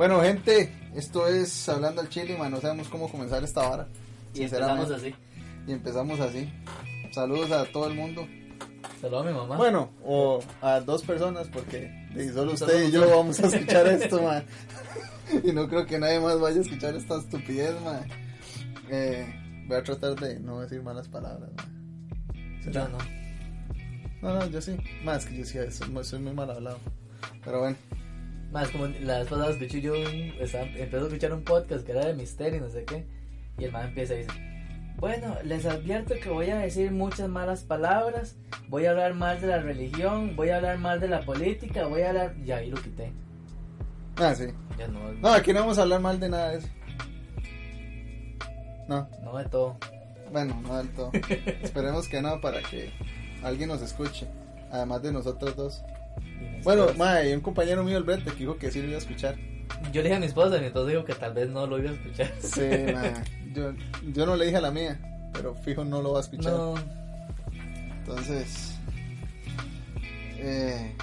Bueno, gente, esto es Hablando al Chile, man. No sabemos cómo comenzar esta vara. Y empezamos así. Y empezamos así. Saludos a todo el mundo. Saludos a mi mamá. Bueno, o a dos personas, porque solo usted y yo vamos a escuchar esto, man. Y no creo que nadie más vaya a escuchar esta estupidez, man. Eh, voy a tratar de no decir malas palabras, man. yo no. No, no, yo sí. Más que yo sí, soy muy mal hablado. Pero bueno. Más como la vez pasada escuché yo, un, estaba, empecé a escuchar un podcast que era de misterio y no sé qué. Y el man empieza y dice: Bueno, les advierto que voy a decir muchas malas palabras. Voy a hablar mal de la religión. Voy a hablar mal de la política. Voy a hablar. Ya ahí lo quité. Ah, sí. Ya no. No, aquí no vamos a hablar mal de nada de eso. No, No de todo. bueno, no del todo. Esperemos que no, para que alguien nos escuche. Además de nosotros dos. Mi Bueno, esposa- mae, y un compañero mío, el Brete, que dijo que sí lo iba a escuchar. yo le dije a mi esposa y entonces dijo que tal vez no lo iba a escuchar. Sí, mae. Yo, yo no le dije a la mía, pero fijo no lo va a escuchar. No. Entonces. Eh,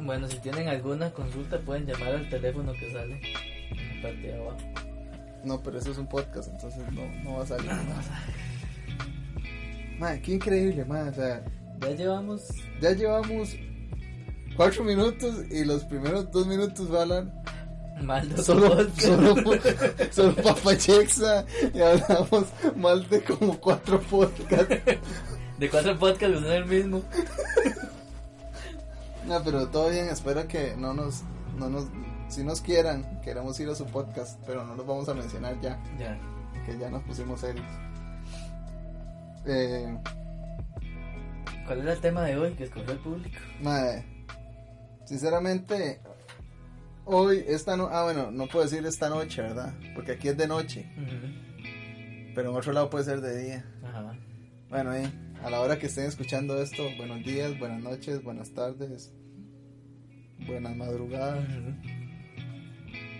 Bueno, si tienen alguna consulta pueden llamar al teléfono que sale en la parte de abajo. no, pero eso es un podcast, entonces no, no va a salir. Mae, qué increíble, mae. O sea, Ya llevamos ya llevamos cuatro minutos y los primeros dos minutos va a hablar mal de solo, solo, solo papachexa y hablamos mal de como cuatro podcasts. De cuatro podcasts son el mismo. No, pero todo bien, espero que no nos, no nos, si nos quieran, queremos ir a su podcast, pero no los vamos a mencionar ya, Ya. que ya nos pusimos serios. Eh, ¿Cuál era el tema de hoy que escogió el público? madre, sinceramente, hoy, esta no, ah bueno, no puedo decir esta noche, ¿verdad? Porque aquí es de noche, pero en otro lado puede ser de día. Ajá. Bueno, eh, a la hora que estén escuchando esto, buenos días, buenas noches, buenas tardes, buenas madrugadas.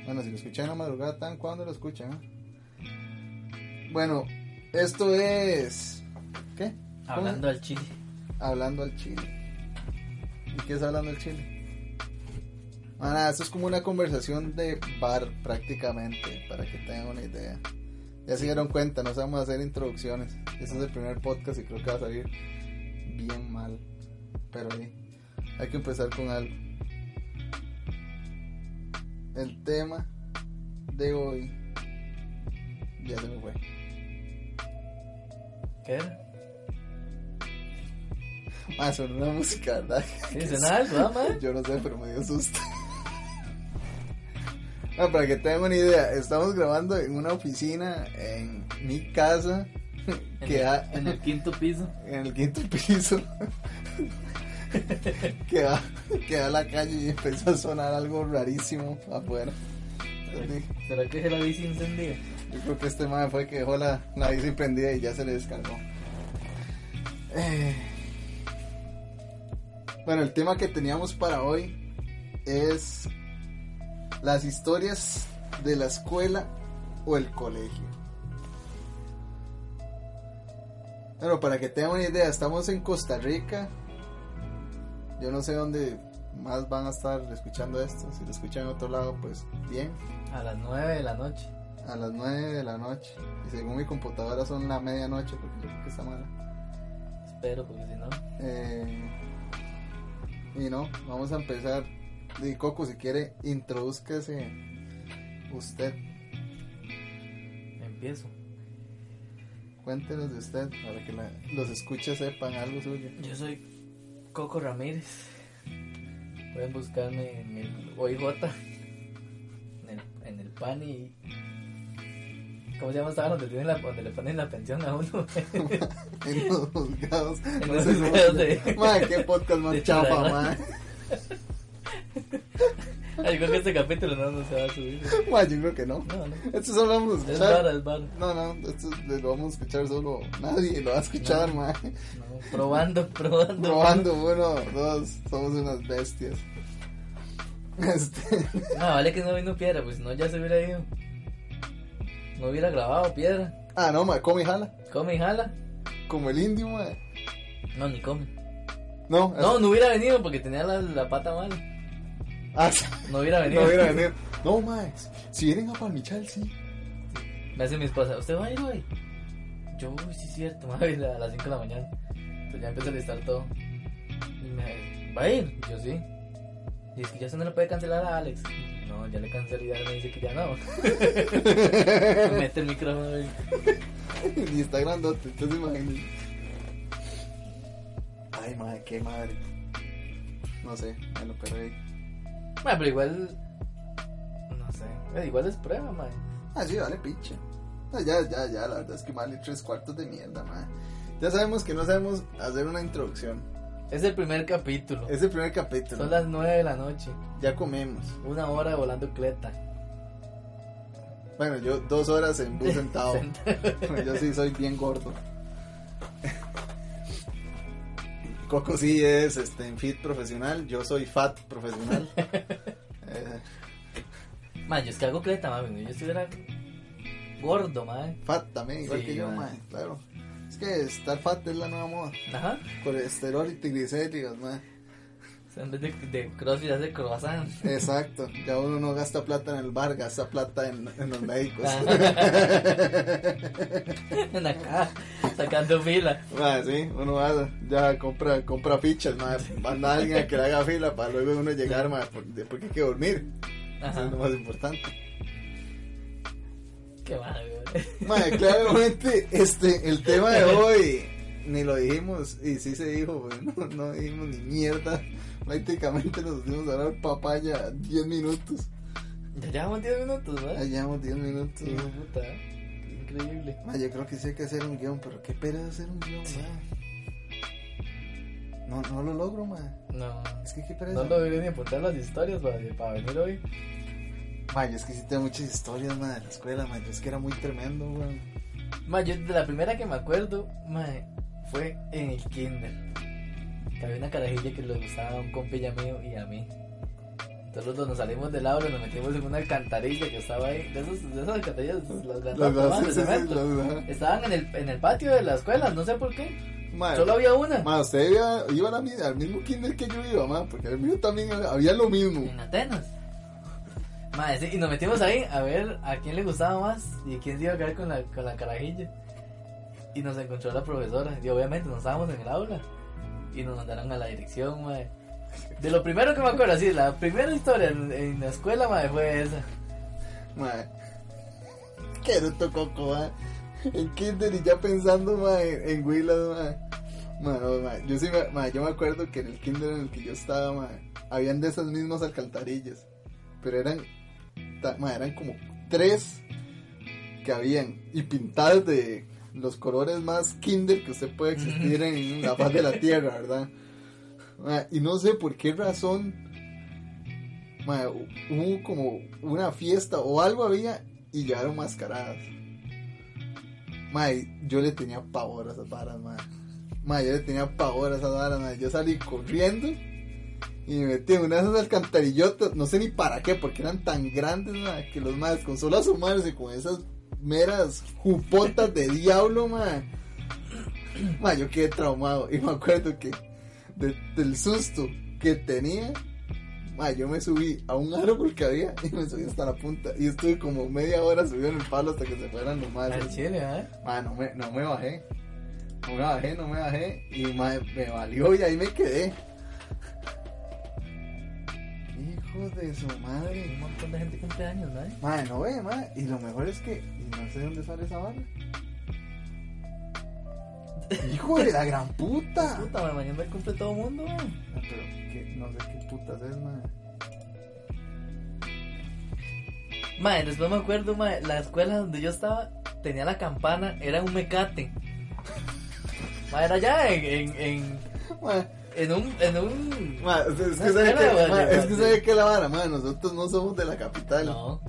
Bueno, si lo escuchan la madrugada, ¿tan cuándo lo escuchan? eh? Bueno, esto es. ¿Qué? Hablando al chile. Hablando al chile. ¿Y qué es hablando al chile? Ah, nada, esto es como una conversación de bar prácticamente, para que tengan una idea. Ya se dieron cuenta, no sabemos hacer introducciones. Este es el primer podcast y creo que va a salir bien mal. Pero ahí, hay que empezar con algo. El tema de hoy ya se me fue. ¿Qué era? Ah, sonó una música, ¿verdad? ¿Sí, algo, man? Yo no sé, pero me dio susto. Ah, para que tengan una idea, estamos grabando en una oficina en mi casa En, que el, da en el quinto piso. en el quinto piso. que, da, que da a la calle y empezó a sonar algo rarísimo afuera. ¿Será que es la bici encendida? Yo creo que este man fue que dejó la, la bici prendida y ya se le descargó. Eh, Bueno, el tema que teníamos para hoy es las historias de la escuela o el colegio. Bueno, para que tengan una idea, estamos en Costa Rica. Yo no sé dónde más van a estar escuchando esto. Si lo escuchan en otro lado, pues bien A las 9 de la noche. a las 9 de la noche. Y según mi computadora son la medianoche porque yo creo que está mala. Espero, porque si no. Eh, y no, vamos a empezar. Y Coco, si quiere, introduzcase usted. Empiezo. Cuéntenos de usted para que la- los escuches sepan algo suyo. Yo soy Coco Ramírez. Pueden buscarme en el OIJ. En el, en el PAN y. ¿Cómo se llama esta donde, tienen la, donde le ponen la pensión a uno? En los juzgados. En no los juzgados se- de- Madre, qué podcast más de chafa, Churragán. madre. Ay, creo que este capítulo no, no se va a subir. Madre, yo creo que no. No, no. Esto solo vamos a Es escuchar. vara, es vara. No, no, esto lo vamos a escuchar solo. Nadie lo va a escuchar, No. probando, probando. Probando, uno, dos, somos unas bestias. Este, No, vale que no vino piedra, pues no ya se hubiera ido. No hubiera grabado piedra. ah, no, ma, come y jala. Come y jala. Como el indio, ma. No, ni come. No, No, no hubiera venido porque tenía la, la pata mala. Ah. No hubiera venido. No hubiera venido. No, mae. Si vienen a Palmichal, sí. Me hace mi esposa, ¿usted va a ir hoy? Yo, sí es cierto, madre, a las 5 de la mañana. Entonces ya empecé a listar todo. Y me ¿va a ir? Yo sí. Y es que ya se no le puede cancelar a Alex. No, ya le cancelé y ya me dice que ya no. Me Mete el micrófono ahí. Ni está grandote, entonces imagínate. Ay, madre, qué madre. No sé, bueno, pero ahí. Bueno, pero igual. No sé. Igual es prueba, man. Ah, sí, vale, pinche. Ah, Ya, ya, ya, la verdad es que vale tres cuartos de mierda, madre. Ya sabemos que no sabemos hacer una introducción. Es el primer capítulo. Es el primer capítulo. Son las 9 de la noche. Ya comemos. Una hora volando cleta. Bueno, yo dos horas en bus sentado. yo sí soy bien gordo. Coco sí es este, en fit profesional, yo soy fat profesional. Eh, Man, yo es que hago cleta, mami. Yo estuviera gordo, man. fat también, igual Sí, que yo, man. mae, claro. Es que estar fat es la nueva moda. Ajá. Colesterol y triglicéridos, mae. En vez de, de crossfit hace croissant. Exacto, ya uno no gasta plata en el bar, gasta plata en, en los médicos. en acá, sacando fila. Mae, sí, uno va, ya compra, compra fichas, mae, manda a alguien a que le haga fila para luego uno llegar, por- porque hay que dormir. Eso es lo más importante. Qué madre, güey. Mae, claramente, este, el tema de hoy, ni lo dijimos, y sí se dijo, güey, no, no dijimos ni mierda. Prácticamente nos dimos a hablar papaya 10 minutos. Ya llevamos 10 minutos, Ya ¿verdad? llevamos 10 minutos. Sí, puta. Qué Increíble. Mae, yo creo que sí hay que hacer un guion, pero qué pereza hacer un guion, Sí. No, no lo logro, mae. No. Es que qué pereza. No lo debería ni apuntar las historias para, para venir hoy. Mae, yo es que sí tengo muchas historias, mae, de la escuela, mae. Yo es que era muy tremendo, weón. Ma, yo de la primera que me acuerdo, ma, fue en el kinder. Que había una carajilla que le gustaba a un compilla mío y a mí. Entonces los dos nos salimos del aula y nos metimos en una alcantarilla que estaba ahí. De, esos, de esas alcantarillas, las ma, sí, de cemento. Estaban en el, en el patio de la escuela, no sé por qué. Mae, Solo había una. mae, usted iba, iba a la al mismo kinder que yo iba, mae, porque el mío también había lo mismo. En Atenas. Ma, sí, y nos metimos ahí a ver a quién le gustaba más y quién se iba a quedar con la, con la carajilla. Y nos encontró la profesora. Y obviamente no estábamos en el aula. Y nos mandaron a la dirección, mae. De lo primero que me acuerdo, así, la primera historia en, la escuela, mae, fue esa. Mae. Qué bruto coco, mae. En kinder y ya pensando, mae, en Willas. Mae, no, mae, Yo sí, mae, yo me acuerdo que en el kinder en el que yo estaba, mae, habían de esas mismas alcantarillas. Pero eran, mae, eran como tres que habían. Y pintadas de los colores más kinder que usted puede existir en la faz de la tierra, ¿verdad? Y no sé por qué razón hubo como una fiesta o algo había y llegaron mascaradas. Mae, yo le tenía pavor a esas varas. Mae, yo le tenía pavor a esas varas. Yo salí corriendo y me metí en una de esas alcantarillotas, no sé ni para qué, porque eran tan grandes, que los maes con solo asomarse con esas meras jupotas de diablo, mae. Mae, yo quedé traumado y me acuerdo que de- del susto que tenía, Ma, yo me subí a un árbol que había y me subí hasta la punta. Y estuve como media hora subido en el palo hasta que se fueran los más. chile, ¿eh? Ma, no me, no me bajé. No me bajé, no me bajé. Y ma, me valió y ahí me quedé. De su madre. Un montón de gente cumple años, ¿no? Ma, no ve, ma. Y lo mejor es que. Y no sé dónde sale esa vara. Hijo de la gran puta. Puta, ma, mañana cumple todo el mundo, pero que, no sé qué putas es, ma. Mae, después me acuerdo, mae, la escuela donde yo estaba tenía la campana, era un mecate. Mae, era allá en, en, en, en un, en un... Ma, es, es que sabe que, ma, ma, es que sabe que la vara, ma, nosotros no somos de la capital. No.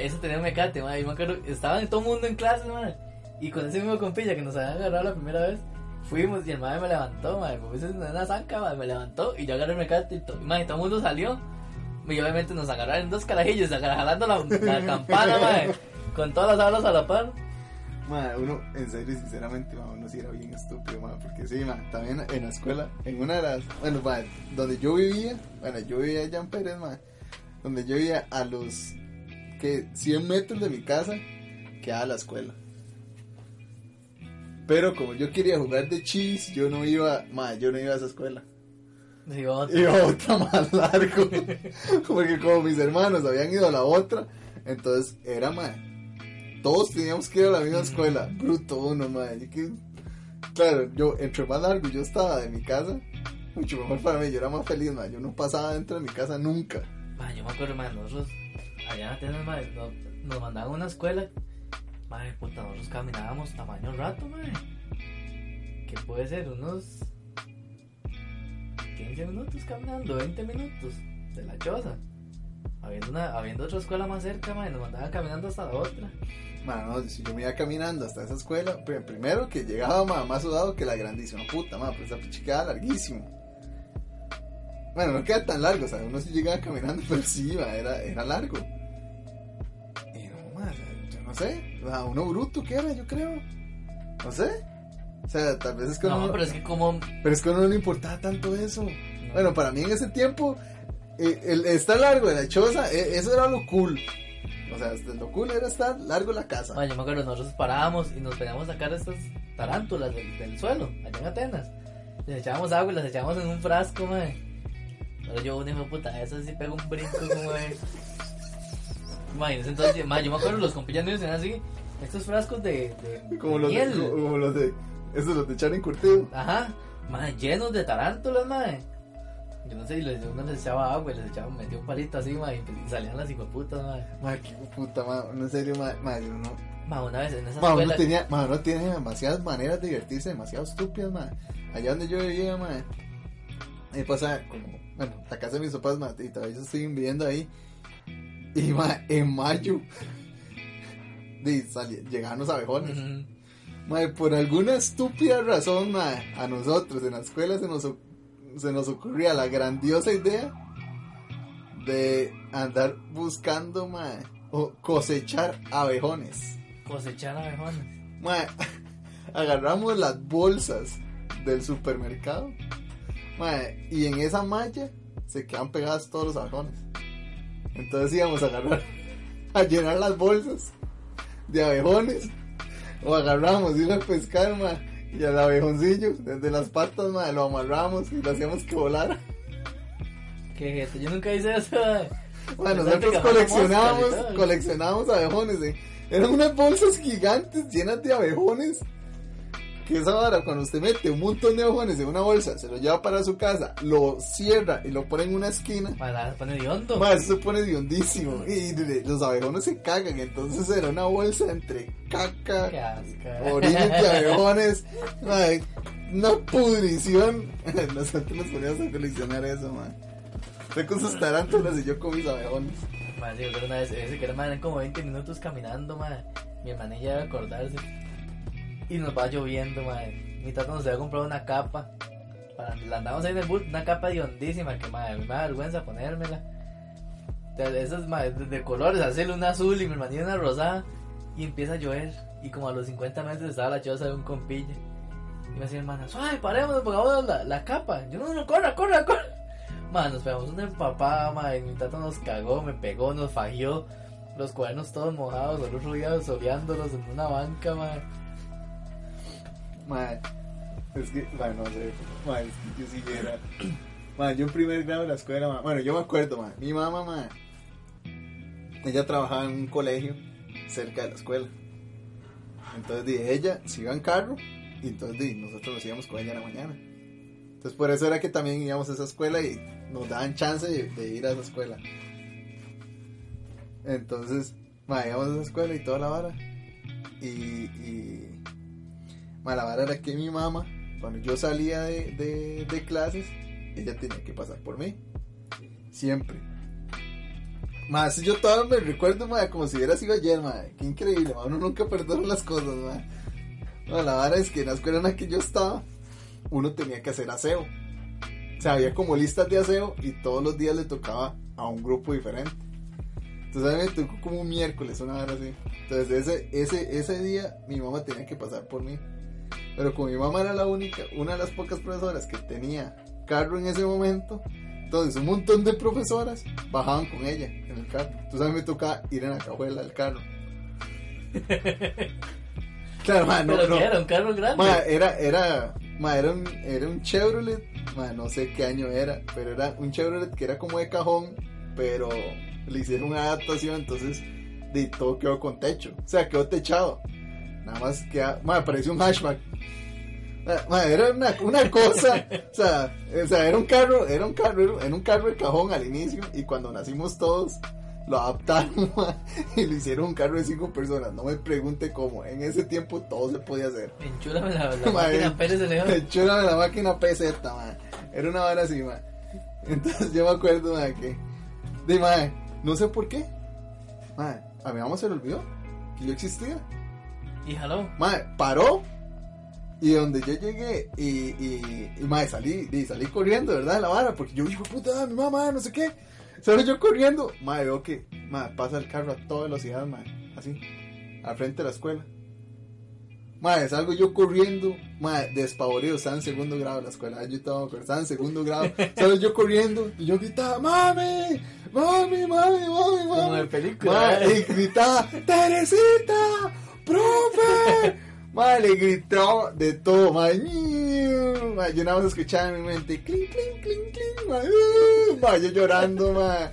Eso tenía un mecate, y me acuerdo, estaban todo el mundo en clase, mae. Y con ese mismo compilla que nos habían agarrado la primera vez, fuimos y el mae me levantó, mae, me puse en una zanca, mae, me levantó y yo agarré el mecate y, to- mae, todo el mundo salió. Y obviamente nos agarraron dos carajillos, agar- jalando la, la campana, mae, con todas las alas a la par. Ma, uno, en serio, sinceramente, ma, uno sí era bien estúpido, ma, porque sí, ma, también en la escuela, en una de las, bueno, ma, donde yo vivía, bueno, yo vivía allá en Pérez, ma, donde yo vivía a los, que 100 metros de mi casa, quedaba la escuela. Pero como yo quería jugar de chis, yo no iba, ma, yo no iba a esa escuela. Iba a otra más largo. Porque como mis hermanos habían ido a la otra, entonces era, ma, todos teníamos que ir a la misma escuela. Bruto uno, ma. y que- claro, yo, entre más largo yo estaba de mi casa, mucho mejor para mí. Yo era más feliz, ma. Yo no pasaba dentro de mi casa nunca. Ma, yo me acuerdo, ma, nosotros allá en Atenas, ma, no- nos mandaban a una escuela. Madre puta, nosotros caminábamos tamaño rato, madre. ¿Qué puede ser? Unos 15 minutos caminando, 20 minutos de la choza. Habiendo, una, habiendo otra escuela más cerca, madre, nos mandaban caminando hasta la otra. Ma, no, si yo me iba caminando hasta esa escuela, pri- primero que llegaba ma, más sudado que la grandísima puta, ma, pues esa quedaba larguísimo. Bueno, no queda tan largo, o sea, uno sí llegaba caminando, pero sí, era, era largo. Y no, ma, yo no sé, o sea, uno bruto que era, yo creo. No sé. O sea, tal vez es que No, uno- pero es que como... pero es que a uno no le importaba tanto eso. Bueno, para mí en ese tiempo, eh, el estar largo de la choza, eh, eso era lo cool. O sea, lo cool era estar largo la casa. Ma, yo me acuerdo, nosotros parábamos y nos veníamos a sacar estas tarántulas del, del suelo, allá en Atenas. Les echábamos agua y las echábamos en un frasco, madre. Pero yo, un hijo de puta, eso sí pega un brinco de. Imagínense entonces, ma, yo me acuerdo, los compillas míos eran así, estos frascos de, de, Como de los, de, miel. como, como los de. Esos los de echar en curtido. Ajá, llenos de tarántulas, madre. Yo no sé, y les, uno les echaba agua y les echaba, metía un palito así, ma, y, y salían las hijueputas, madre. Madre, qué puta, madre. No, en serio, madre. madre uno, Ma, una vez en esa madre, uno escuela. tenía, madre, uno tiene demasiadas maneras de divertirse, demasiado estúpidas, madre. Allá donde yo vivía, madre. Ahí pasa como, bueno, la casa de mis papás, madre, y todavía siguen viviendo ahí. Y, madre, en mayo. de, salí- llegaban los abejones. Ujú. Mae, por alguna estúpida razón, mae, a nosotros en la escuela se nos, se nos ocurría la grandiosa idea de andar buscando, mae, o cosechar abejones. Cosechar abejones. Mae, agarramos las bolsas del supermercado, mae, y en esa malla se quedan pegadas todos los abejones. Entonces íbamos a agarrar, a llenar las bolsas de abejones, o agarramos, ir a pescar, mae, y al abejoncillo, desde las patas, mae, lo amarramos y lo hacíamos que volara. Que gente, yo nunca hice eso. mae. Bueno, nosotros coleccionábamos, coleccionábamos abejones, eh. Eran unas bolsas gigantes llenas de abejones. Que esa vara, cuando usted mete un montón de abejones en una bolsa, se lo lleva para su casa, lo cierra y lo pone en una esquina. Para se pone de hondo. Ma, eso se pone de hondísimo. Y los abejones se cagan. Entonces era una bolsa entre caca, orines de abejones. ma, una pudrición. Nosotros nos poníamos a coleccionar eso, man. Usted con sus tarántulas y yo con mis abejones. Madre, yo recuerdo una vez, ese que era madre, eran como 20 minutos caminando, madre. Mi hermanilla debe acordarse. Y nos va lloviendo, madre. Mi tata nos había comprado una capa. Para, la andamos ahí en el bus, una capa de hondísima que madre, me da vergüenza ponérmela. Esas madre, de, colores, hacerle una azul y mi hermanilla una rosada. Y empieza a llover. Y como a los 50 metros estaba la choza de un compilla. Y me decía hermana, suave, parémonos, pongamos la, la capa. Yo no, no, corra, corra, corra. Man, nos pegamos una empapada, man. Mi tata nos cagó, me pegó, nos fagió. Los cuadernos todos mojados, los ruidos soleándolos en una banca, man. Ma, es que, bueno, no sé. Ma, es que yo sí era. Ma, yo en primer grado de la escuela, bueno, yo me acuerdo, ma, mi mamá, ma, ella trabajaba en un colegio cerca de la escuela. Entonces, di, ella se iba en carro y entonces di, nosotros nos íbamos con ella en la mañana. Entonces, por eso era que también íbamos a esa escuela y nos daban chance de, ir a esa escuela. Entonces, ma, íbamos a esa escuela y toda la vara. Y, y ma, la vara era que mi mamá, cuando yo salía de, de, clases, ella tenía que pasar por mí. Siempre. Más yo todavía me recuerdo, ma, como si hubiera sido ayer, ma. Qué increíble. Uno nunca perdona las cosas, ma. No, es que en la escuela en la que yo estaba, uno tenía que hacer aseo. O sea, había como listas de aseo y todos los días le tocaba a un grupo diferente. Entonces a mí me tocó como un miércoles, una hora así. Entonces ese, ese, ese día mi mamá tenía que pasar por mí. Pero como mi mamá era la única, una de las pocas profesoras que tenía carro en ese momento, entonces un montón de profesoras bajaban con ella en el carro. Entonces a mí me tocaba ir en la cajuela del carro. Claro, ma, no, ¿Pero no. qué era? ¿Un carro grande? Ma, era, era, ma, era, un, era un Chevrolet, no sé qué año era, pero era un Chevrolet que era como de cajón, pero le hicieron una adaptación, entonces de todo quedó con techo, o sea, quedó techado. Nada más que, ma, parecía un hatchback. Ma, era una, una cosa, o sea, o sea, era un carro, era un carro, era un carro de cajón al inicio, y cuando nacimos todos, lo adaptaron y le hicieron un carro de cinco personas. No me pregunte cómo. En ese tiempo todo se podía hacer. Enchúlame la, la máquina de. Chula de la máquina PZ. Era una vara así, man. Entonces yo me acuerdo, man, que. De, no sé por qué. Man, a mi mamá se le olvidó que yo existía. Y jaló. Man, paró. Y donde yo llegué y, y, y man, salí, y salí corriendo, ¿verdad? De la vara, porque yo digo, puta, mi mamá, no sé qué. Salí yo corriendo. Man, veo que, man, pasa el carro a toda velocidad, man. Así, al frente de la escuela. Madre, salgo yo corriendo, madre, despavorido, estaba en segundo grado de la escuela, yo estaba, pero estaba en segundo grado, salgo yo corriendo y yo gritaba, mami, mami, mami, mami, Como mami. de película. Madre, y gritaba, Teresita, profe. Madre, le gritaba de todo, madre. Yo nada más escuchaba en mi mente, clink, clink, clink, clink, madre, uh, madre, yo llorando, madre.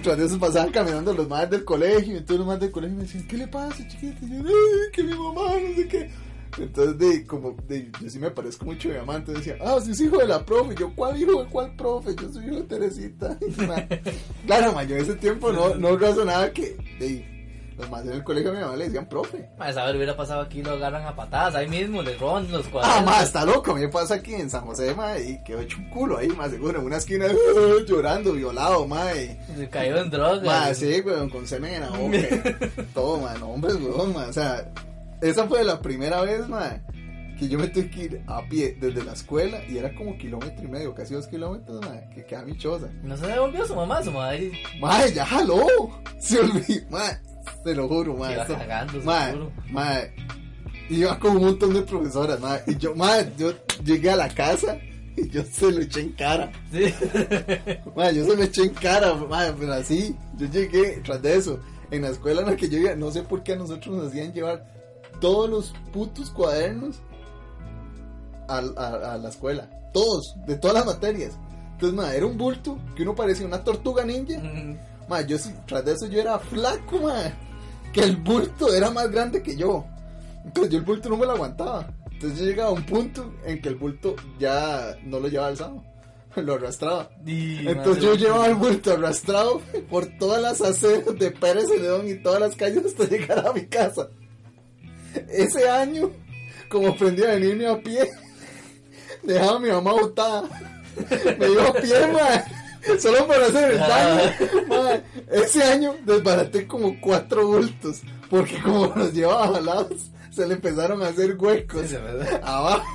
Yo, pasaban caminando los madres del colegio, y entonces los madres del colegio me decían, ¿qué le pasa, chiquita? Y yo, "Ay, que mi mamá, no sé qué. Entonces, de, como, de, yo sí me parezco mucho a mi mamá, entonces decía, ah, si es hijo de la profe. Yo, ¿cuál hijo de cuál profe? Yo soy hijo de Teresita. Claro, ma, yo en ese tiempo no, no razonaba que, de, los madres del colegio a mi mamá le decían profe. A saber, hubiera pasado aquí, lo agarran a patadas ahí mismo, le roban los Ah, cuadros. ma, está loco, a mí me pasa aquí en San José, ma, y quedó hecho un culo ahí, más seguro, en una esquina, uh, llorando, violado, ma, y... Se cayó en drogas. Ma, sí, weón, con semen en la boca. todo, man, no, hombre, weón, ma. O sea, esa fue la primera vez, ma, que yo me tuve que ir a pie desde la escuela y era como kilómetro y medio, casi dos kilómetros, ma, que queda mi choza. No se devolvió su mamá, su mamá ahí Ma, ya jaló. Se olvidó, ma, te lo juro, ma. iba cagando, ma, seguro. ma, iba con un montón de profesoras, ma, y yo, ma, yo llegué a la casa y yo se lo eché en cara. Sí. Ma, yo se me eché en cara, ma, pero así, yo llegué tras de eso. En la escuela en la que yo iba, no sé por qué a nosotros nos hacían llevar todos los putos cuadernos a, a- a la escuela. Todos, de todas las materias. Entonces, ma, era un bulto que uno parecía una tortuga ninja. Mm, Ma, yo tras de eso yo era flaco, ma. Que el bulto era más grande que yo. Entonces yo el bulto no me lo aguantaba. Entonces yo llegaba a un punto en que el bulto ya no lo llevaba alzado. Lo arrastraba. y Entonces yo llevaba el bulto arrastrado por todas las aceras de Pérez Celedón y todas las calles hasta llegar a mi casa. Ese año, como aprendí a venirme a pie, dejaba a mi mamá botada. Me iba a pie, ma, solo para hacer el daño. ma. Ese año desbaraté como cuatro bultos, porque como los llevaba jalados, se le empezaron a hacer huecos Sí, abajo.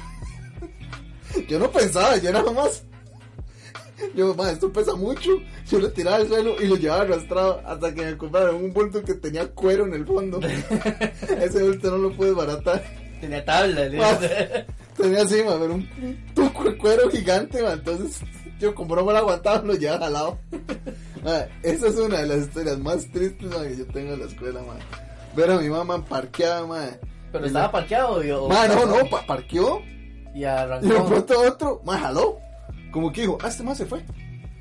Yo no pensaba, yo nada más. Yo, esto pesa mucho. Yo lo tiraba al suelo y lo llevaba arrastrado hasta que me compraron un bulto que tenía cuero en el fondo. Ese bulto no lo pude baratar. Tenía tabla. Ma, Tenía así, ma, pero un, tuco de cuero gigante, ma. Entonces, yo como no me lo aguantaba, lo llevaba jalado. Ma, esa es una de las historias más tristes que yo tengo en la escuela, ma. Ver a mi mamá parqueada, ma. Pero estaba parqueado. y- o- Ma, no, no, pa- parqueó Y y de arrancó. pronto otro, más jaló. Como que dijo, ah, este más se fue.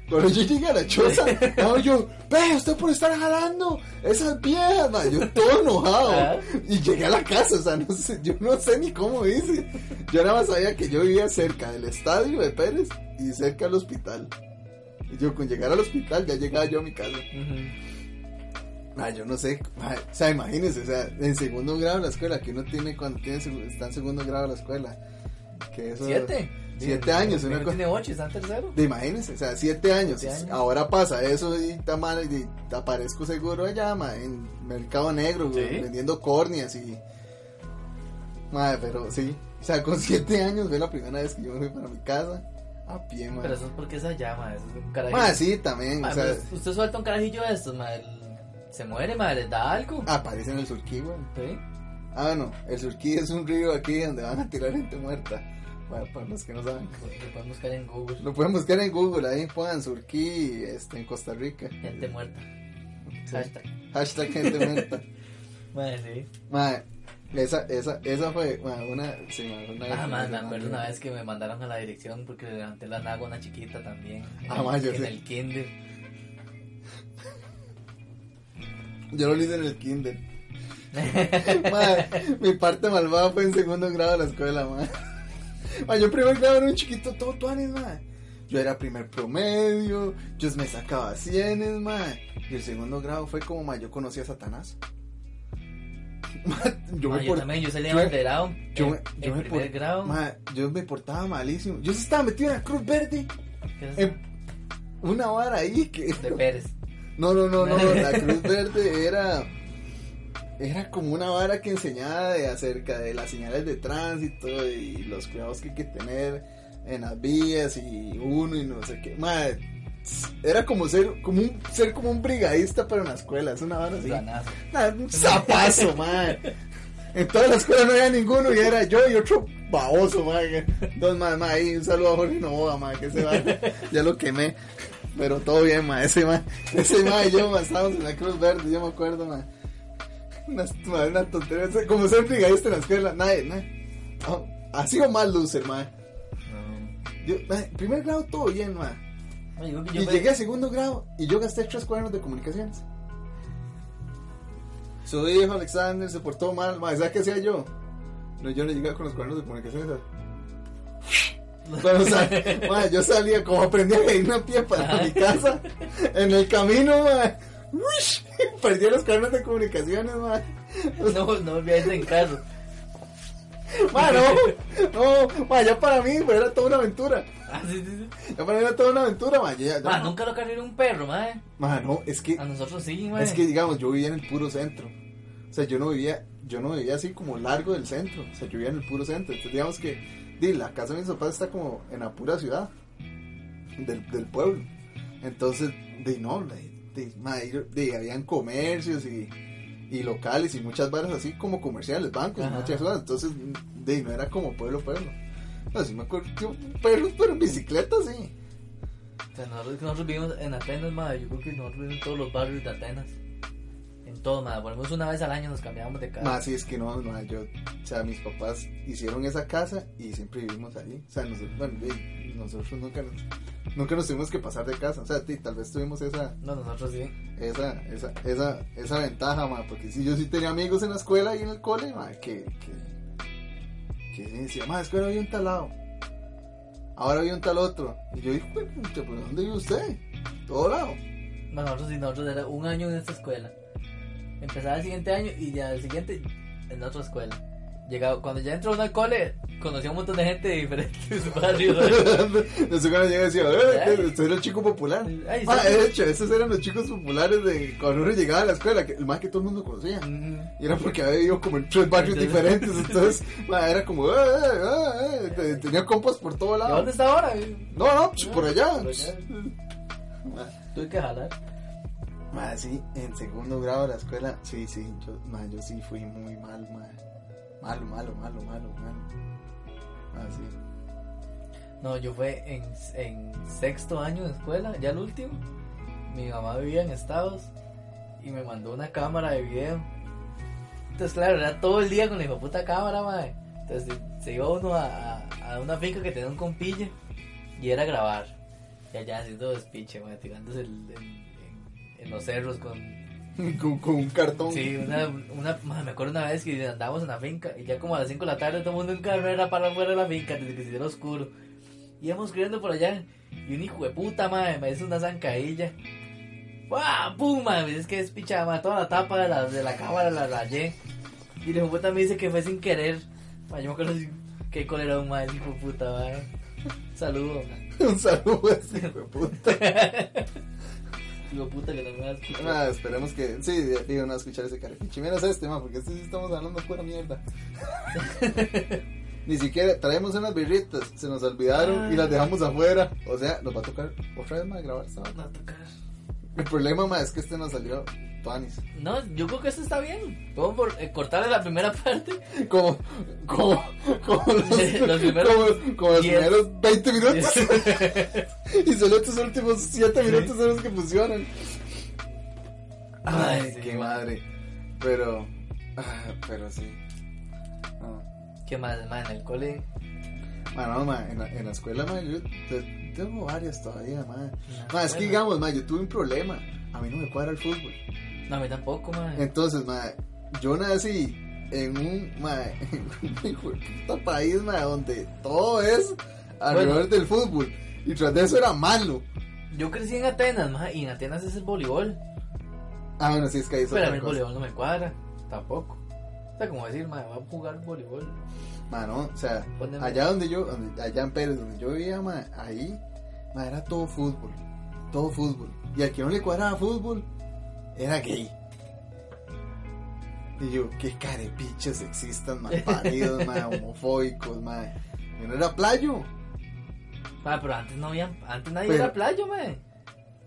Cuando yo llegué a la choza, no, yo, ve, usted por estar jalando esas ma. yo todo enojado. Ajá. Y llegué a la casa, o sea, no sé, yo no sé ni cómo hice. Yo nada más sabía que yo vivía cerca del estadio de Pérez y cerca del hospital. Y yo con llegar al hospital ya llegaba yo a mi casa. Ah, yo no sé, o sea, imagínense, o sea, en segundo grado de la escuela, que uno tiene cuando tiene, está en segundo grado de la escuela. Que eso, ¿Siete? Siete años, una cosa. tiene ocho, está en tercero. De imagínense, o sea, siete años. Siete años. Ahora pasa eso y está mal y te aparezco seguro allá, ma, en Mercado Negro, güey, Sí. vendiendo córneas y. Madre, pero sí. O sea, con siete años fue la primera vez que yo me fui para mi casa A pie, ma. Pero eso es porque esa llama, eso es un carajillo. Ma, sí, también. Ma, o sea, pues, usted suelta un carajillo de estos, ma, el- se muere, ma, les da algo. aparece en el surquí, güey. Sí. Ah, no, el surquí es un río aquí donde van a tirar gente muerta. Para, para los que no saben. Lo pueden buscar en Google. Lo pueden buscar en Google, ahí pongan surquí este, en Costa Rica. Gente muerta. Sí. Hashtag. Hashtag gente muerta. Madre, sí. Ma, esa, esa, esa fue ma, una. Sí, ma, fue una Ah, man, me acuerdo una vez que me mandaron a la dirección porque le levanté la naga a una chiquita también. Ah, man, yo en el kinder. Yo lo hice en el kinder. Ma, mi parte malvada fue en segundo grado de la escuela, ma. Ma, yo en primer grado era un chiquito todo tuanes, ma. Yo era primer promedio, yo me sacaba cienes, ma. Y el segundo grado fue como, ma, yo conocí a Satanás. Ma, yo Ma, me yo por- también, yo salí yo- abanderado yo me- yo en me primer por- grado. ma, yo me portaba malísimo. Yo estaba metido en la Cruz Verde. Una vara ahí que... De Pérez. No, no, no, no, la Cruz Verde era era como una vara que enseñaba de acerca de las señales de tránsito y los cuidados que hay que tener en las vías y uno y no sé qué. Madre, era como ser como un ser como un brigadista para una escuela, es una vara así. Nah, un zapazo, madre. En toda la escuela no había ninguno y era yo y otro baboso, madre. Dos más, madre. Un saludo a Jorge Novoa, madre, que se va. Ya lo quemé. Pero todo bien, madre. Ese madre, ese madre y yo, madre, estábamos en la Cruz Verde, yo me acuerdo, madre. Una, una tontería. Como ser brigadista en la escuela, nadie, nadie. No, ha sido más loser, madre. No. Yo, primer grado todo bien, yo yo Y llegué a segundo grado y yo gasté tres cuadernos de comunicaciones. Su hijo Alexander se portó mal. ma, ¿Sabes qué hacía yo? No, yo no llegaba con los cuadernos de comunicaciones. Bueno, o sea, yo salía como aprendí a ir a pie para mi casa. En el camino, ma, ¡wish! perdí los cuadernos de comunicaciones. Ma. No, no irse en carro. Ma, no, ya para mí ma, era toda una aventura. Ah, sí, sí, sí. Ya para mí era toda una aventura. Ma, ya- ya Ma, no. nunca lo cargaron un perro, madre. Ma, no, es que A nosotros sí, madre. Es que digamos, yo vivía en el puro centro. O sea, yo no vivía, yo no vivía así como largo del centro. O sea, yo vivía en el puro centro. Entonces, digamos que di, la casa de mis papás está como en la pura ciudad del, del pueblo. Entonces, di, no, di, ma, di, di, habían comercios y, y locales y muchas barras así como comerciales, bancos Ajá. muchas cosas. Entonces, di, no era como pueblo, pueblo. Así me acuerdo, yo, perros, pero en bicicleta, sí. O sea, nosotros, nosotros vivimos en Atenas, madre. Yo creo que nosotros vivimos en todos los barrios de Atenas. Todo, madre. Por lo menos una vez al año nos cambiábamos de casa. Más sí, es que no, no, yo, o sea, mis papás hicieron esa casa y siempre vivimos allí. O sea, nosotros, bueno, nosotros nunca nos, nunca nos tuvimos que pasar de casa. O sea, sí, tal vez tuvimos esa, No, nosotros sí. esa, esa, esa, esa ventaja, ma, porque si yo sí tenía amigos en la escuela y en el cole, ma, que, que, que decía, ma, es que había un tal lado. Ahora había un tal otro. Y yo dije, "Jue pucha, ¿pero dónde vive usted? Todo lado. No, nosotros sí, nosotros era un año en esta escuela. Empezaba el siguiente año y ya el siguiente en otra escuela. Llegaba, cuando ya entró uno al cole, conocí a un montón de gente de diferentes barrios. no sé cuando llega y decía, eh, era el chico popular. Ay, Ah, sí. de hecho, esos eran los chicos populares de cuando uno llegaba a la escuela, que el más que todo el mundo conocía. Y era porque había ido como en tres barrios diferentes, entonces ma, era como, eh, eh, eh, te- tenía compas por todo ¿Y lado. dónde está ahora? No, no, pues, por allá. Por allá. Ma, Tuve que jalar. Ma, sí, en segundo grado de la escuela, sí, sí, yo, yo sí fui muy mal, ma. Malo, malo, malo, malo, malo. Ah, sí. No, yo fue en, en sexto año de escuela, ya el último. Mi mamá vivía en Estados y me mandó una cámara de video. Entonces, claro, era todo el día con la puta cámara, madre. Entonces, se- iba uno a, a- una finca que tenía un compille y era grabar. Y allá haciendo despiche, madre, tirándose el- en- los cerros con, Con, con un cartón. Sí, una, una, me acuerdo una vez que andábamos en la finca y ya como a las 5 de la tarde todo el mundo en carrera para afuera de la finca desde que se hiciera oscuro. Íbamos corriendo por allá y un hijo de puta, madre, me hizo una zancadilla. ¡Pah! ¡Pum! Madre, es que es picha, madre, toda la tapa de la, de la cámara la rayé. Y el hijo de puta me dice que fue sin querer. Yo me acuerdo cólera un madre, hijo de puta, madre. Saludo, un saludo a ese hijo de puta. Hijo de puta que no me va a escuchar. Nada, esperemos que. Sí, digo, no escuchar ese carepichi. Menos este, porque este sí estamos hablando pura mierda. Ni siquiera traemos unas birritas, se nos olvidaron y las dejamos afuera. O sea, nos va a tocar otra vez más grabar esta No vara. va a tocar. El problema más es que este nos salió tuanis. No, yo creo que esto está bien. Podemos por- eh, cortarle la primera parte. Como, como, como los, Los primeros como, como los diez. primeros 20 minutos. y solo estos últimos 7 minutos son los que funcionan. Ay, Ay, sí, qué man. madre. Pero, ah, pero sí. No. ¿Qué más, man? En el cole. Bueno, ma, en, la, en la escuela, ma, yo te- tengo varias todavía, ma. en la Ma, es que digamos, ma, yo tuve un problema. A mí no me cuadra el fútbol. No, a mí tampoco, man. Entonces, ma, yo nací en un, ma, en un puta país, ma, donde todo es alrededor del fútbol. Y tras de eso era malo. Yo crecí en Atenas, man. Y en Atenas es el voleibol. Ah, bueno, sí, es que ahí Pero a mí el voleibol no me cuadra. Tampoco. O sea, como decir, man, voy a jugar voleibol. Ma, no, o sea, Poneme- allá donde yo, donde- allá en Pérez, donde yo vivía, ma, ahí, ma, era todo fútbol. Todo fútbol. Y al que no le cuadraba fútbol, era gay. Y yo, qué carepichas existan, ma, paridos, ma, homofóbicos, ma. Yo no era playo. Man, pero antes no había. Antes nadie Pero- era playo, man.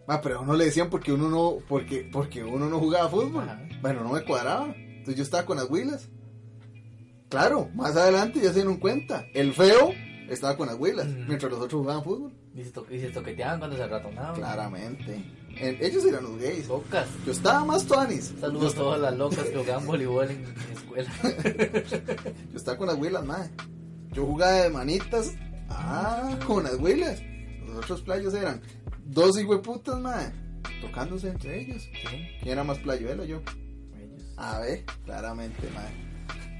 Ma, pero a uno le decían porque uno no, porque, porque uno no jugaba fútbol. Ajá. Bueno, no me cuadraba. Entonces yo estaba con las huilas. Claro, más adelante ya se dieron cuenta. El feo estaba con las huilas, mientras los otros jugaban fútbol. Y se, to- y se toqueteaban cuando se ratonaban. Claramente. En- ellos eran los gays. Locas. Yo estaba más tuanis. Saludos a todas las locas que jugaban voleibol en mi escuela. Yo estaba con las huilas, madre. Yo jugaba de manitas. Ah, con las huilas. Los otros playos eran dos hijueputas, madre. Tocándose entre ellos. Sí, ¿Quién era más playo, él o yo? ellos. A ver, claramente, madre.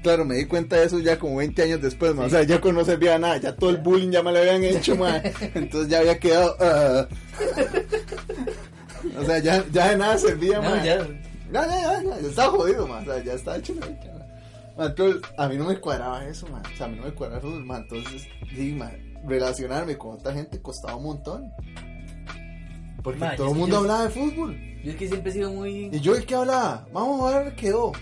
Claro, me di cuenta de eso ya como 20 años después, ma. O sea, ya no servía nada, ya todo el bullying ya me lo habían hecho, madre. Entonces ya había quedado. ah. o sea, ya, ya de nada servía, No, ya. Ya, ya, ya, ya, estaba jodido, man. O sea, ya estaba hecho Entonces, a mí no me cuadraba eso, man. O sea, a mí no me cuadraba eso. Entonces, sí, relacionarme con otra gente costaba un montón. Porque todo el que mundo yo- hablaba de fútbol. Yo es que siempre he sido muy. Y yo, ¿de qué hablaba? Vamos a ver qué quedó.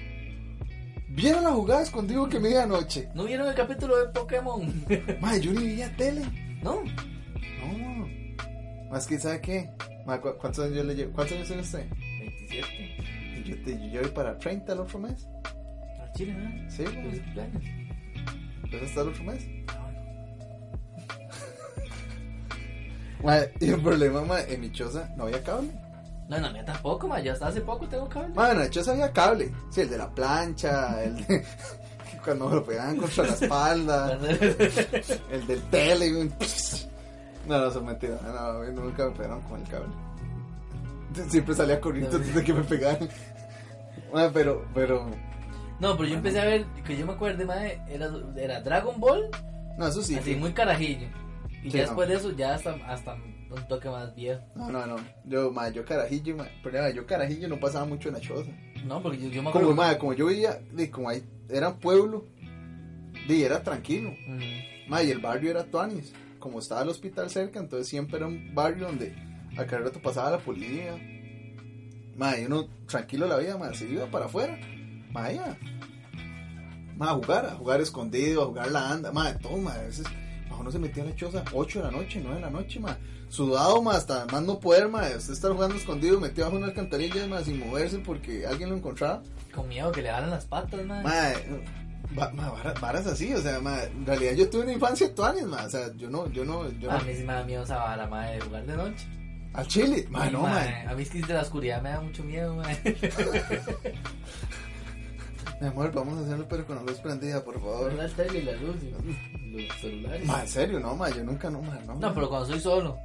¿Vieron la jugada escondido que me di anoche? ¿No vieron el capítulo de Pokémon? Man, yo ni veía tele. no. No. Más que, ¿sabe qué? Man, ¿cu- ¿cuántos años yo le llevo? ¿Cuántos años tiene usted? 27. Y yo, te, yo voy para 30 el otro mes. A Chile, ¿no? Sí, man. Feliz cumpleaños. ¿Eso hasta el otro mes? Ah, Ma, y el problema, ma, en mi choza no había cable. No, no, mía tampoco, ma. Yo hasta hace poco tengo cable. En la choza había cable. Sí, el de la plancha, el de... Cuando me lo pegaban contra la espalda, el del tele. un- No, no, son mentiras. No, nunca me pegaron con el cable. Siempre salía corriendo antes de que me pegaran. Ma, pero, pero... No, pero yo empecé a ver, que yo me acuerdo, ma, era, era Dragon Ball, No, eso sí. así muy carajillo. Y Sí, ya no. después de eso, ya hasta, hasta un toque más viejo. No, no, no. Yo, ma, yo carajillo, ma. Pero ma, yo carajillo no pasaba mucho en la choza. No, porque yo, yo me acuerdo. Como, ma, como yo de, como ahí era un pueblo, de, era tranquilo. Ma, y el barrio era Tuanis. Como estaba el hospital cerca, entonces siempre era un barrio donde a cada rato pasaba la policía. Y uno tranquilo la vida, se iba para afuera. Ma, ya. A jugar, a jugar escondido, a jugar la anda. Ma, todo, ma, a veces ma, uno se metía a la choza 8 de la noche, 9 de la noche, ma. Sudado, ma, hasta más no poder, ma. Usted estar jugando escondido, metido bajo una alcantarilla, ma, sin moverse porque alguien lo encontraba. con miedo que le jalan las patas, ma. Ma, va- ma, varas, varas así, o sea, ma, en realidad yo tuve una infancia tuanis, ma, o sea, yo no, yo no, yo a no, mí sí me da miedo esa vara, ma, de jugar de noche. al chile, ma, no, ma, ma, A mí es que de la oscuridad me da mucho miedo, ma. mi amor, vamos a hacerlo pero con la luz prendida, por favor, la tele y la luz y los celulares. ma, en serio, no, ma, yo nunca, no, ma, no, No, pero cuando soy solo,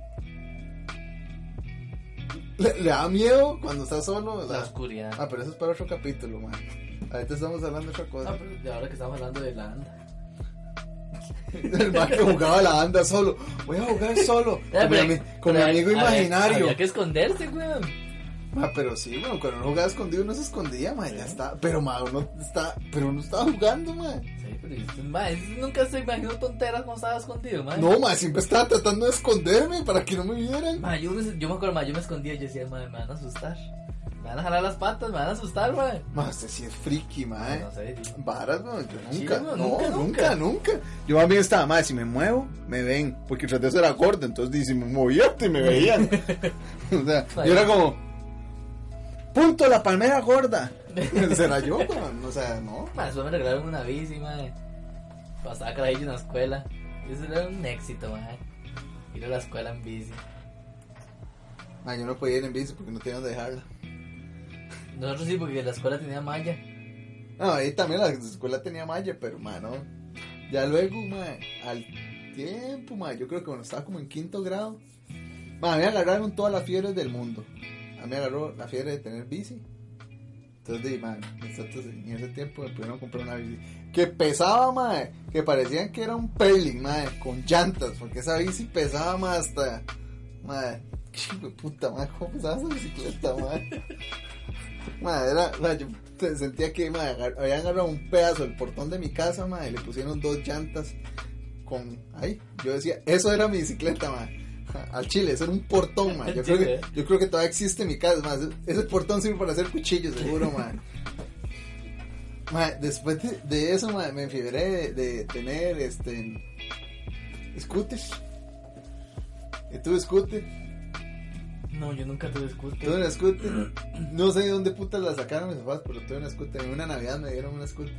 le, le da miedo cuando está solo, la la- oscuridad. ah, pero eso es para otro capítulo, ma, ahorita estamos hablando de otra cosa, No, pero de ahora que estamos hablando de la anda. el que jugaba la banda solo, voy a jugar solo, con, mi, ami- con mi amigo imaginario, Había que esconderse, weón. Ma, pero sí, bueno, cuando uno jugaba escondido uno se escondía, ma, ya está. Pero, ma, uno está, pero uno estaba jugando, ma. Sí, pero yo- ma, nunca se imaginó tonteras cuando estaba escondido, ma. No, ma, siempre estaba tratando de esconderme para que no me vieran. Ma, yo, me, yo me acuerdo, ma, yo me escondía y yo decía, ma, me van a asustar. Me van a jalar las patas, me van a asustar, mae. Ma, usted sí es friki, mae. No sé, sí. Varas, no, yo nunca, no, nunca, nunca, nunca, Yo a mí estaba, madre, si me muevo, me ven. Porque tras de eso era gordo, entonces si me movía, te me veían. o sea, yo era como, punto, la palmera gorda. Será yo, o sea, no. Después me regalaron una bici, mae. Pasaba carajillo en la escuela. Eso era un éxito, mae. Ir a la escuela en bici. Ma, yo no podía ir en bici porque no tenía dónde dejarla. Nosotros sí, porque la escuela tenía malla. No, ahí también la escuela tenía malla, pero, mano, ya luego, ma, al tiempo, ma, yo creo que cuando estaba como en quinto grado, ma, a mí me agarraron todas las fiebres del mundo. A mí me agarró la fiebre de tener bici. Entonces, man, nosotros en ese tiempo me pudieron comprar una bici que pesaba, ma, que parecían que era un Perling, ma, con llantas, porque esa bici pesaba, ma, hasta, ma, qué puta, ma, cómo pesaba esa bicicleta, ma. Ma, era, yo sentía que ma, agar- habían agarrado un pedazo del portón de mi casa ma, y le pusieron dos llantas con ahí yo decía eso era mi bicicleta ma. Al chile eso era un portón ma. yo creo que chile. yo creo que todavía existe en mi casa ma. ese, portón sirve para hacer cuchillos seguro ma. Ma, después de, de eso me enfibré de, de tener este scooters y tuve scooter No, yo nunca tuve scooter. Tuve una scooter. No sé de dónde putas la sacaron mis papás, pero tuve una scooter. En una Navidad me dieron una scooter.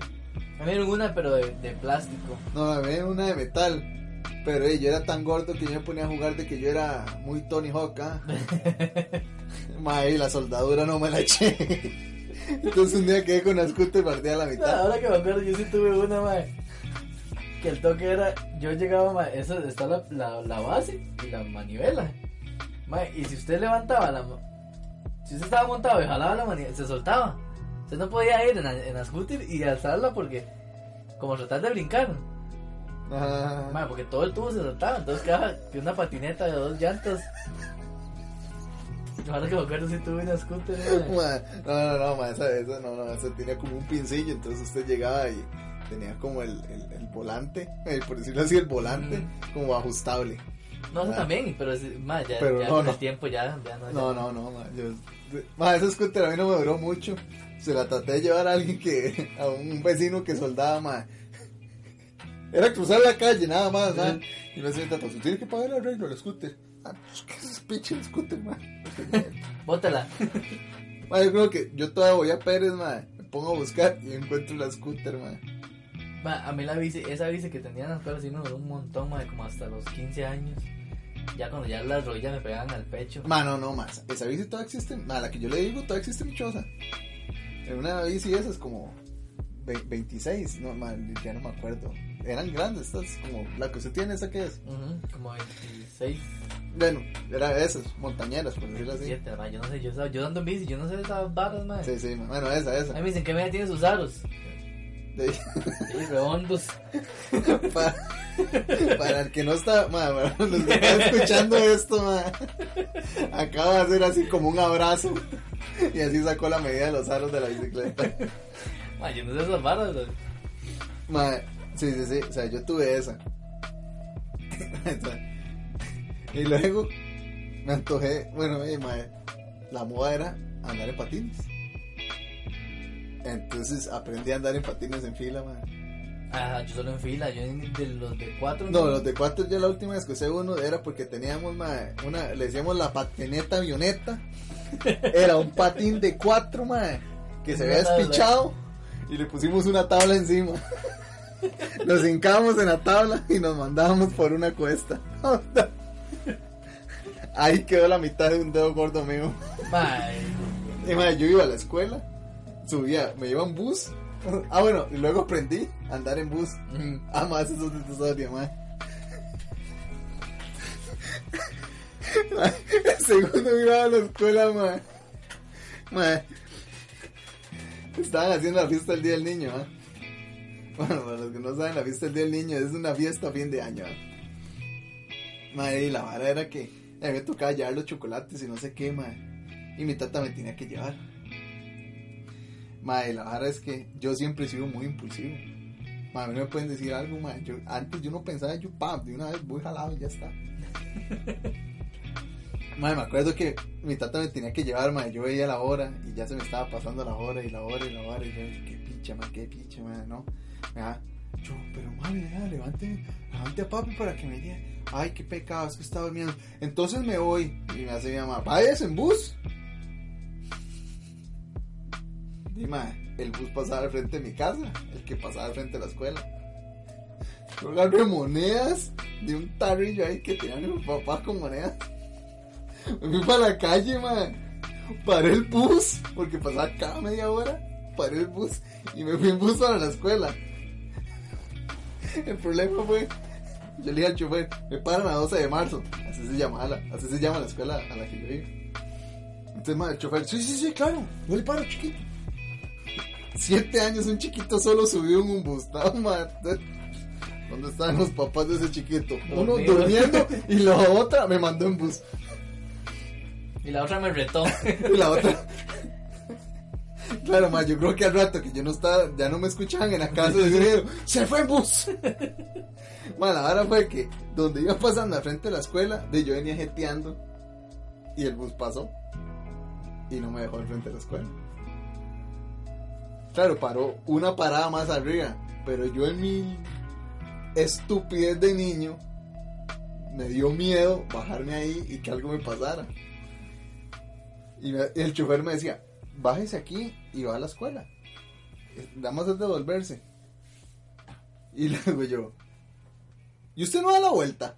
Me dieron una, pero de, de plástico. No, me dieron una de metal. Pero eh, yo era tan gordo que yo me ponía a jugar de que yo era muy Tony Hawk, ¿ah? Mae, la soldadura no me la eché. Entonces un día quedé con la scooter partida a la mitad. Ahora que me acuerdo, yo sí tuve una, mae. Que el toque era, yo llegaba, mae, eso está la, la, la base y la manivela. Mae, y si usted levantaba la. Si usted estaba montado y jalaba la manivela, se soltaba. Usted no podía ir en en y alzarla porque. Como tratar de brincar. Ah, Mae, porque todo el tubo se soltaba. Entonces que una patineta de dos llantas. Ahora que me acuerdo, sí tuve una scooter, no, no, no, mae, esa, esa no, no, esa tenía como un pincillo, entonces usted llegaba y tenía como el, el, el volante, eh, por decirlo así, el volante como ajustable. No, eso también, pero mae, ya, Pero ya no, con no. el tiempo ya, ya no. No, ya no, no, ma, yo, ma, esa scooter a mí no me duró mucho. Se la traté de llevar a alguien que, a un vecino que soldaba, ma. Era cruzar la calle, nada más, ma. Y me decía, pues tiene que pagar el arreglo del scooter. Ah, pues qué es pinche scooter, ma. Bótala. Yo creo que yo todavía voy a Pérez, ma. Me pongo a buscar y encuentro la scooter, ma. Ma, a mí la bici, esa bici que tenía en la escuela sí me duró un montón, ma, como hasta los 15 años. Ya cuando ya las rodillas me pegaban al pecho. Ma, no, no, más. Esa bici todavía existe. Ma, la que yo le digo todavía existe en mi choza. En una bici esa es como ve- 26. No, ya no me acuerdo. Eran grandes estas, como la que usted tiene, esa que es. Ujú, como 26, Bueno, era esas, montañeras, por decirlo así. 7, ma, yo no sé, yo, yo ando en bici, yo no sé de esas barras, ma. Sí, sí, ma. bueno, esa, A esa. mí me dicen que media tiene sus aros. De- Sí, redondos. para, para el que no está, ma, para los que están escuchando esto, ma, acaba de hacer así como un abrazo y así sacó la medida de los aros de la bicicleta. Ma, yo no sé esas barras, ma. Sí, sí, sí, o sea, yo tuve esa. y luego me antojé, bueno, eh, ma, la moda era andar en patines. Entonces aprendí a andar en patines en fila, ma. Ah, yo solo en fila, yo en- de los de 4. No, los de cuatro ya la última vez que usé uno era porque teníamos ma, una, le decíamos la patineta avioneta. Era un patín de cuatro, ma, que se había despichado y le pusimos una tabla encima. Nos hincábamos en la tabla y nos mandábamos por una cuesta. Ahí quedó la mitad de un dedo gordo mío. Y ma, yo iba a la escuela, subía, me iba en bus. Ah, bueno, y luego aprendí a andar en bus. ujú. Ah, más eso es historia, man. El segundo iba a la escuela, man. Man. Estaban haciendo la fiesta del Día del Niño, man. Bueno, para los que no saben, la fiesta del Día del Niño es una fiesta a fin de año. Man, y la vara era que a mí me tocaba llevar los chocolates y no sé qué, man. Y mi tata me tenía que llevar. Madre, la vara es que yo siempre he sido muy impulsivo. Madre, a no me pueden decir algo, madre. Yo, antes yo no pensaba, yo pam, de una vez voy jalado y ya está. Madre, me acuerdo que mi tata me tenía que llevar, madre. Yo veía la hora y ya se me estaba pasando la hora y la hora y la hora. Y yo, qué pinche, madre, qué pinche, madre, ¿no? Ya, yo, pero madre, ya, levante, levante a papi para que me lleve. Ay, qué pecado, es que está durmiendo. Entonces me voy. Y me hace mi mamá, vayas en bus. Dime, el bus pasaba al frente de mi casa, el que pasaba al frente de la escuela. Yo agarré monedas de un tarrillo ahí que tenían mi papá con monedas. Me fui para la calle, man. Paré el bus, porque pasaba cada media hora. Paré el bus y me fui en bus para la escuela. El problema fue, yo le dije al chofer, me paran a 12 de marzo. Así se llama la, así se llama la escuela a la que yo iba. Entonces, man, el chofer, sí, sí, sí, claro, yo le paro, chiquito. Siete años, un chiquito solo subió en un bus, no, man. ¿Dónde estaban los papás de ese chiquito? Uno durmiendo y la otra me mandó en bus. Y la otra me retó. Y la otra. Claro, ma, yo creo que al rato que yo no estaba, ya no me escuchaban en la casa se fue en bus. Ma, la fue que donde iba pasando al frente de la escuela, de yo venía jeteando y el bus pasó y no me dejó al frente de la escuela. Claro, paró una parada más arriba, pero yo en mi estupidez de niño me dio miedo bajarme ahí y que algo me pasara. Y me- el chofer me decía, bájese aquí y va a la escuela. Nada más es devolverse. Y le digo yo, ¿y usted no da la vuelta?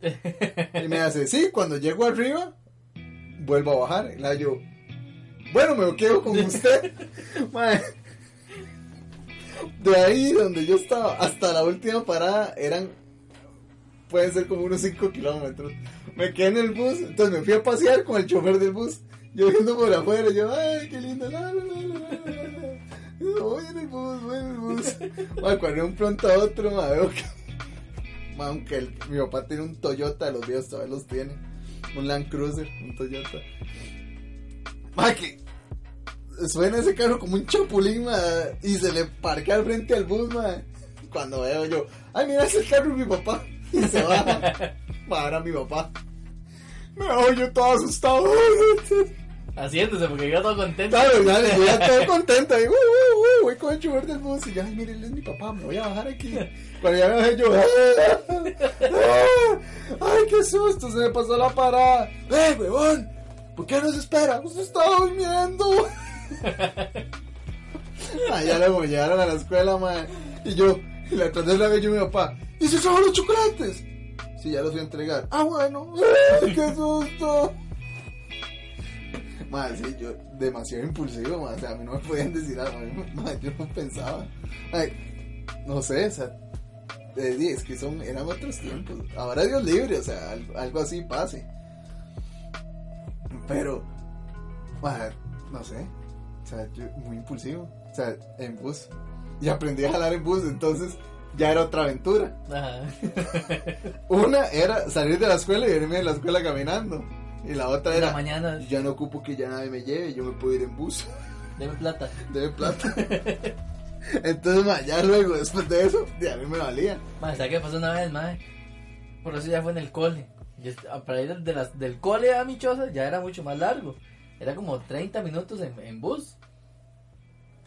Y me hace, sí, cuando llego arriba, vuelvo a bajar. Y le digo yo, bueno, me quedo con usted. De ahí donde yo estaba hasta la última parada eran, pueden ser como unos 5 kilómetros. Me quedé en el bus, entonces me fui a pasear con el chofer del bus. Yo viendo por afuera, yo, ay, qué lindo. La, la, la, Voy en el bus, voy en el bus. Ma, cuando un pronto a otro, ma, veo que, ma, aunque el- mi papá tiene un Toyota, los viejos todavía los tiene. Un Land Cruiser, un Toyota. Ma, que suena ese carro como un chapulín, y se le parquea al frente al bus, ma. Cuando veo yo, ay, mira ese carro de mi papá. Y se baja. Para mi papá. Me veo yo todo asustado. Haciéndose porque yo todo contento. Claro, ya, yo ya todo contento. Y, uh, uh, uh, voy con el chofer del bus. Y ya, ay, mire, él es mi papá, me voy a bajar aquí. Cuando ya me bajé yo, ¡ah! ¡ay, qué susto! Se me pasó la parada. ¡Eh, huevón! ¿Por qué no se espera? Usted estaba durmiendo. ah, ya luego llegaron a la escuela, man. Y yo, y la atrás de la yo mi papá, ¿y se trajo los chocolates? Sí, ya los fui a entregar. Ah, bueno. ¡Ay, qué susto! Madre, sí, yo demasiado impulsivo, madre. O sea, a mí no me podían decir algo. Madre, yo no pensaba. No sé, o sea, es que son, eran otros tiempos. Ahora Dios libre, o sea, algo, algo así pase. Pero, madre, no sé. O sea, yo muy impulsivo. O sea, en bus. Y aprendí a jalar en bus, entonces ya era otra aventura. Ajá. Una era salir de la escuela y irme de la escuela caminando. Y la otra la era, mañana, ya no ocupo que ya nadie me lleve, yo me puedo ir en bus. deme plata. Debe plata. Entonces, ma, ya luego, después de eso, ya a mí me valía. ¿sabes qué pasó una vez, madre? Por eso ya fue en el cole. Yo para ir de las- del cole a mi choza ya era mucho más largo. Era como 30 minutos en, en bus.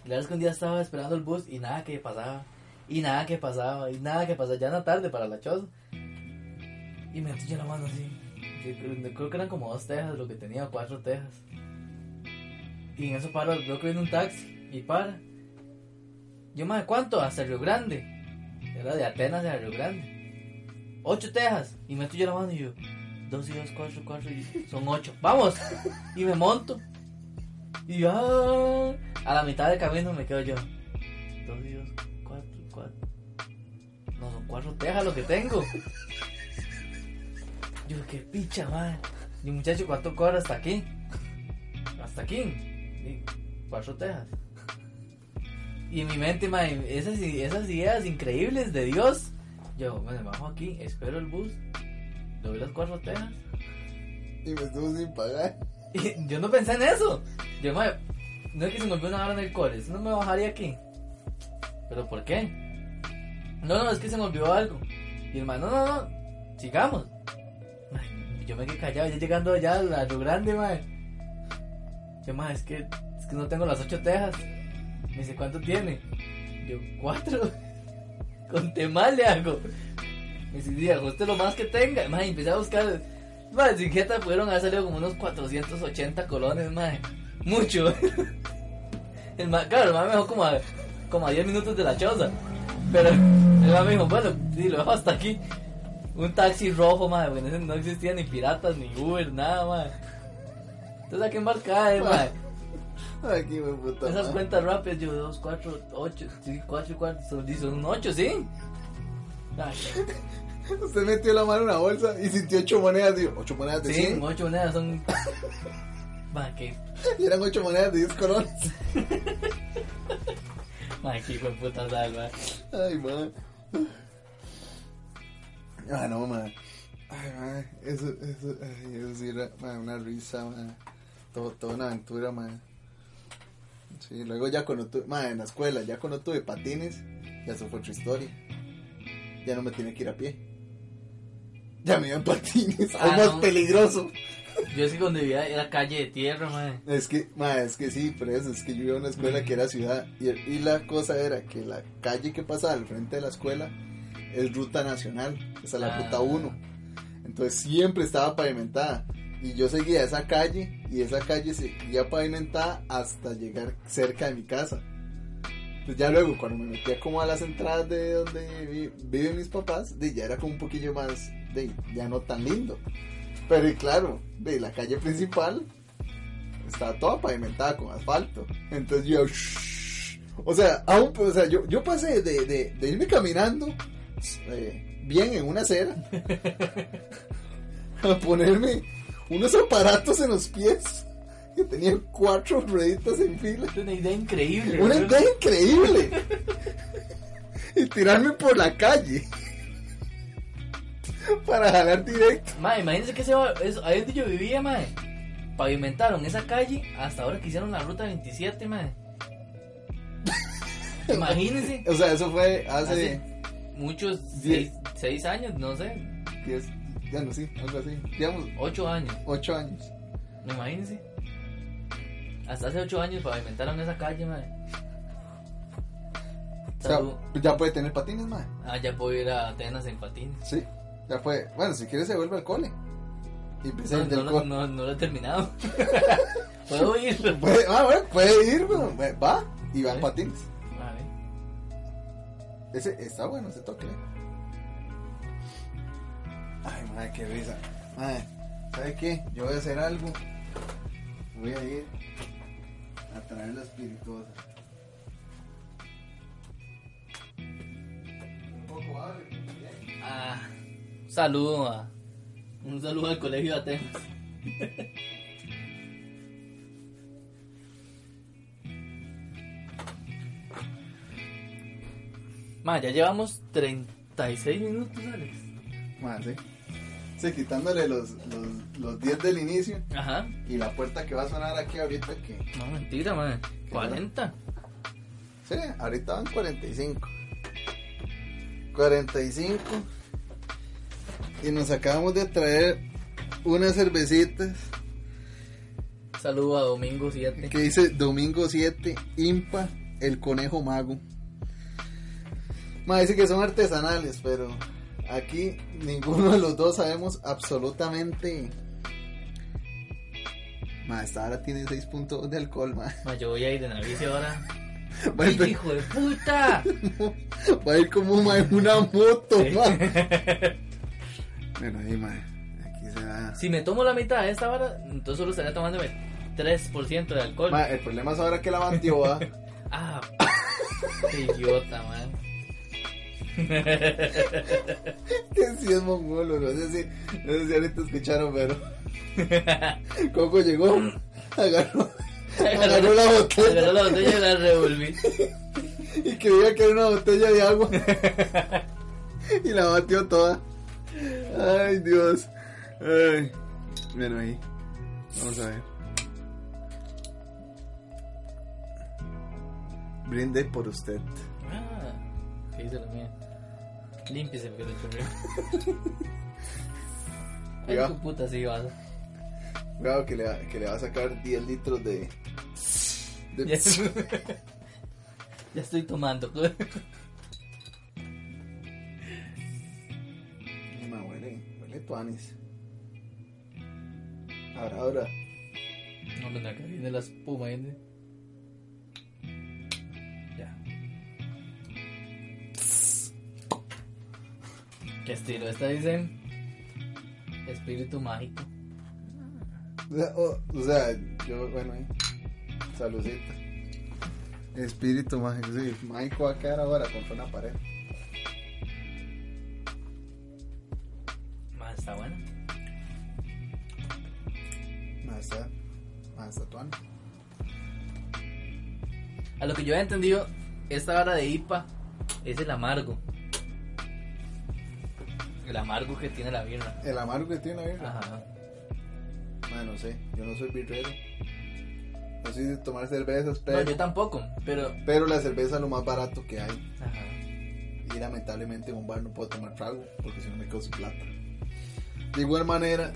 La verdad es que un día estaba esperando el bus y nada que pasaba. Y nada que pasaba. Y nada que pasaba. Ya era tarde para la choza. Y me metí la mano así. Creo, que eran como dos tejas lo que tenía, cuatro tejas. Y en eso paro, veo que viene un taxi y para. Yo, madre, ¿cuánto? Hasta Río Grande. Era de Atenas a Río Grande. Ocho tejas. Y meto yo la mano y yo, dos y dos, cuatro, cuatro, y son ocho. ¡Vamos! Y me monto. Y yo, ah, a la mitad del camino me quedo yo. Dos y dos, cuatro, cuatro. No, son cuatro tejas lo que tengo. Yo, qué picha, madre. Y muchacho, ¿cuánto cobra hasta aquí? Hasta aquí. Y cuatro tejas. Y en mi mente, mae, esas, esas ideas increíbles de Dios. Yo, me bajo aquí, espero el bus, doy las cuatro tejas. Y me estuvo sin pagar. Y yo no pensé en eso. Yo, mae, no es que se me olvidó una hora en el core, eso no me bajaría aquí. ¿Pero por qué? No, no, es que se me olvidó algo. Y el mae, no, no, no, sigamos. Yo me quedé callado, ya llegando allá a lo grande, mae. Yo, mae, es que, es que no tengo las ocho tejas. Me dice, ¿cuánto tiene? Yo, cuatro. Con temal le hago. Me dice, "Sí, ajuste lo más que tenga. Mae, empecé a buscar. Mae, sin jeta pudieron haber salido como unos 480 colones, mae. Mucho. El mae, claro, el mae me dejó como a, como a 10 minutos de la choza. Pero el mae me dijo, bueno, sí, lo dejo hasta aquí. Un taxi rojo, madre, porque en ese no existían ni piratas, ni Uber, nada, madre. Entonces, ¿a qué embarcada, eh, madre? Aquí, me puta. Esas madre. cuentas rápidas, yo, 2, 4, 8, sí, 4 y 4, son, son un 8, ¿sí? Ay, Usted metió la mano en una bolsa y sintió ocho monedas. Digo, ocho monedas de sí, 100. 8 monedas son... Madre, que... Y eran ocho monedas de 10 colones. Madre, que hijo de puta sal, madre. Ay, man. Ah, no, man. Ay, man. Eso, eso, ay, eso sí era man, una risa, man. Todo, toda una aventura, man. Sí, luego ya cuando tuve, man, en la escuela, ya cuando tuve patines, ya eso fue otra historia. Ya no me tenía que ir a pie. Ya me iba en patines, Ah, más peligroso. Yo es que cuando vivía era calle de tierra, madre. Es que, ma, es que sí, pero eso, es que yo iba a una escuela que era ciudad y, y la cosa era que la calle que pasaba al frente de la escuela es ruta nacional, esa es la Ah. ruta 1. Entonces siempre estaba pavimentada y yo seguía esa calle y esa calle seguía pavimentada hasta llegar cerca de mi casa. Pues ya luego cuando me metía como a las entradas de donde vi- viven mis papás, de, ya era como un poquillo más, de, ya no tan lindo. Pero y claro, de la calle principal estaba toda pavimentada con asfalto. Entonces yo, o sea, aún, o sea, yo, yo pasé de, de, de irme caminando eh, bien en una acera a ponerme unos aparatos en los pies que tenían cuatro rueditas en fila. Una idea increíble. Una idea increíble. y tirarme por la calle para jalar directo. Mae, imagínense que ese, va- eso, ahí donde yo vivía, mae. Pavimentaron esa calle hasta ahora que hicieron la ruta 27, mae. Imagínense. O sea, eso fue hace Hace muchos, Diez. seis, seis años, no sé, 10, ya no sí, algo así. Digamos, ocho años. 8 años. Imagínense. Hasta hace ocho años pavimentaron esa calle, mae. O sea, ya puede tener patines, mae. Ah, ya puedo ir a Atenas en patines. Sí, ya puede. Bueno, si quiere se vuelve al cole. Y empieza a No, no, no, no lo he terminado. Puedo ir. Puede, ah, bueno, puede ir, bueno, va y va en patines. Ese está bueno, ese toque. Ay, madre, qué risa. Madre, ¿sabe qué? Yo voy a hacer algo. Voy a ir a traer la espirituosa. Un poco abre, bien. Ah, un saludo a. Un saludo al colegio de Atenas. Ma, ya llevamos 36 minutos, Alex. Madre, sí. Sí, quitándole los, los, los 10 del inicio Ajá. y la puerta que va a sonar aquí ahorita que... No, mentira, man. 40. Sí, ahorita van 45. 45. Y nos acabamos de traer unas cervecitas Saludo a Domingo 7. que dice Domingo 7, Impa, el conejo mago. Ma, dice que son artesanales, pero aquí ninguno de los dos sabemos absolutamente. Ma, esta ahora tiene 6 puntos de alcohol, ma. Ma, yo voy a ir en la bici ahora. Va a ir, ¡Hijo de puta! va a ir como ma, en una moto, Sí. ma. Bueno, ahí, ma. Aquí se va. si me tomo la mitad de esta vara, entonces solo estaría tomándome 3% de alcohol. Ma, el problema es ahora que la batió. Ah, qué idiota, man. Que sí es mongolo, no sé si, no sé si ahorita escucharon, pero Coco llegó, agarró, agarró la Agarró botella la botella y la revolví. y creía que era una botella de agua y la batió toda. Ay, Dios. Ay. Bueno, ahí. Vamos a ver. Brinde por usted. Ah, ¿qué dice la mía? Límpiese porque le chorreo. Ay, tu puta, sí, vas. Cuidado que le, va- que le va a sacar 10 litros de. de Ya, ya estoy tomando. Ma, huele, huele tuanis. Ahora, ahora. No, me acá viene la espuma, ¿viene? ¿Qué estilo? Esta dice espíritu mágico. O sea, o- o sea, yo, bueno, ahí. Saludcita. Espíritu mágico, sí. Mágico va a quedar ahora contra una pared. Más está bueno. Más está. Más está tuani. A lo que yo he entendido, esta vara de IPA es el amargo. El amargo que tiene la birra. El amargo que tiene ahí. Ajá. Ma, no sé. Yo no soy birrero. No soy de tomar cervezas, No, pero. yo tampoco, pero. pero la cerveza es lo más barato que hay. Ajá. Y lamentablemente en un bar no puedo tomar trago porque si no me quedo sin plata. De igual manera,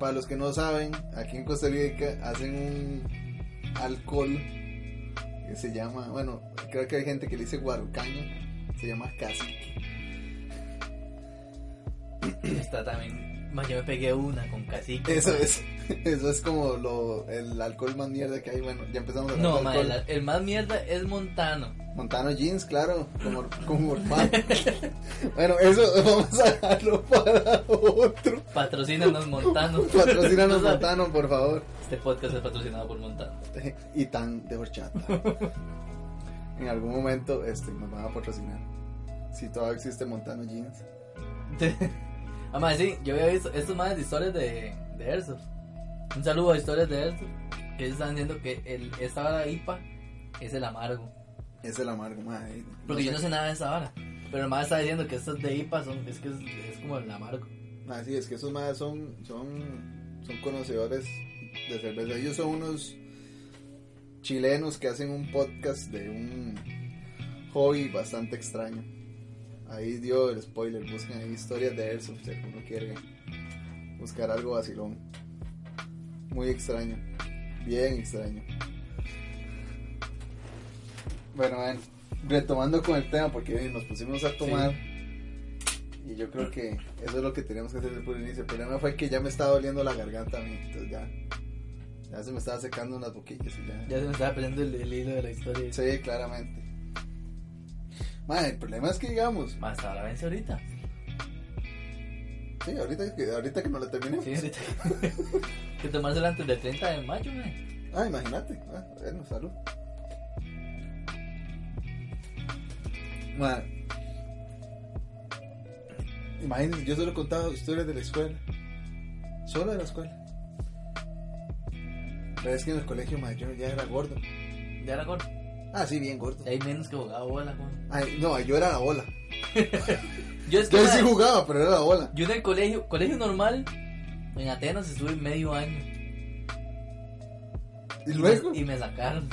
para los que no saben, aquí en Costa Rica hacen un alcohol que se llama, bueno, creo que hay gente que le dice guarucaña, se llama cacique. Está también. Más yo me pegué una con cacique. Eso es, eso es como lo, el alcohol más mierda que hay. Bueno, ya empezamos a hablar No, de el, el más mierda es Montano. Montano Jeans, claro, como, como bueno, eso vamos a dejarlo para otro. Patrocínanos Montano. Patrocínanos. Montano, por favor. Este podcast es patrocinado por Montano. Y tan de horchata. en algún momento este, nos van a patrocinar. Si todavía existe Montano Jeans. Además, sí, yo había visto estos más de historias de, de Airsoft. Un saludo a historias de Airsoft. Que ellos están diciendo que el, esta vara de IPA es el amargo. Es el amargo, madre. Porque yo no sé nada de esa vara. Pero el más está diciendo que estos de IPA son, es que es, es como el amargo. Así es que esos madres son, son, son conocedores de cerveza. Ellos son unos chilenos que hacen un podcast de un hobby bastante extraño. Ahí dio el spoiler, busquen ahí historias de Airsoft si alguno quiere buscar algo vacilón. Muy extraño, bien extraño. Bueno, bueno, retomando con el tema porque nos pusimos a tomar. Y yo creo que eso es lo que teníamos que hacer desde el inicio. El problema fue que ya me estaba doliendo la garganta a mí. Entonces ya, ya se me estaba secando unas boquillas y ya. Ya se me estaba perdiendo el, el hilo de la historia. Sí, claramente. Madre, el problema es que digamos, Más ahora vence ahorita. sí, ahorita que, ahorita que no la terminemos. Sí, ahorita. que tomársela antes del 30 de mayo, man. Ah, imagínate. Ah, bueno, salud. Madre. Imagínense, yo solo he contado historias de la escuela. Solo de la escuela. Pero es que en el colegio, madre, yo ya era gordo. Ya era corto. Ah, sí, bien gordo. Y hay menos que jugaba bola, con. Ay, no, yo era la bola. Yo es que. Yo sí jugaba, pero era la bola. Yo en el colegio, colegio normal, en Atenas estuve medio año. Y luego, me, y me sacaron.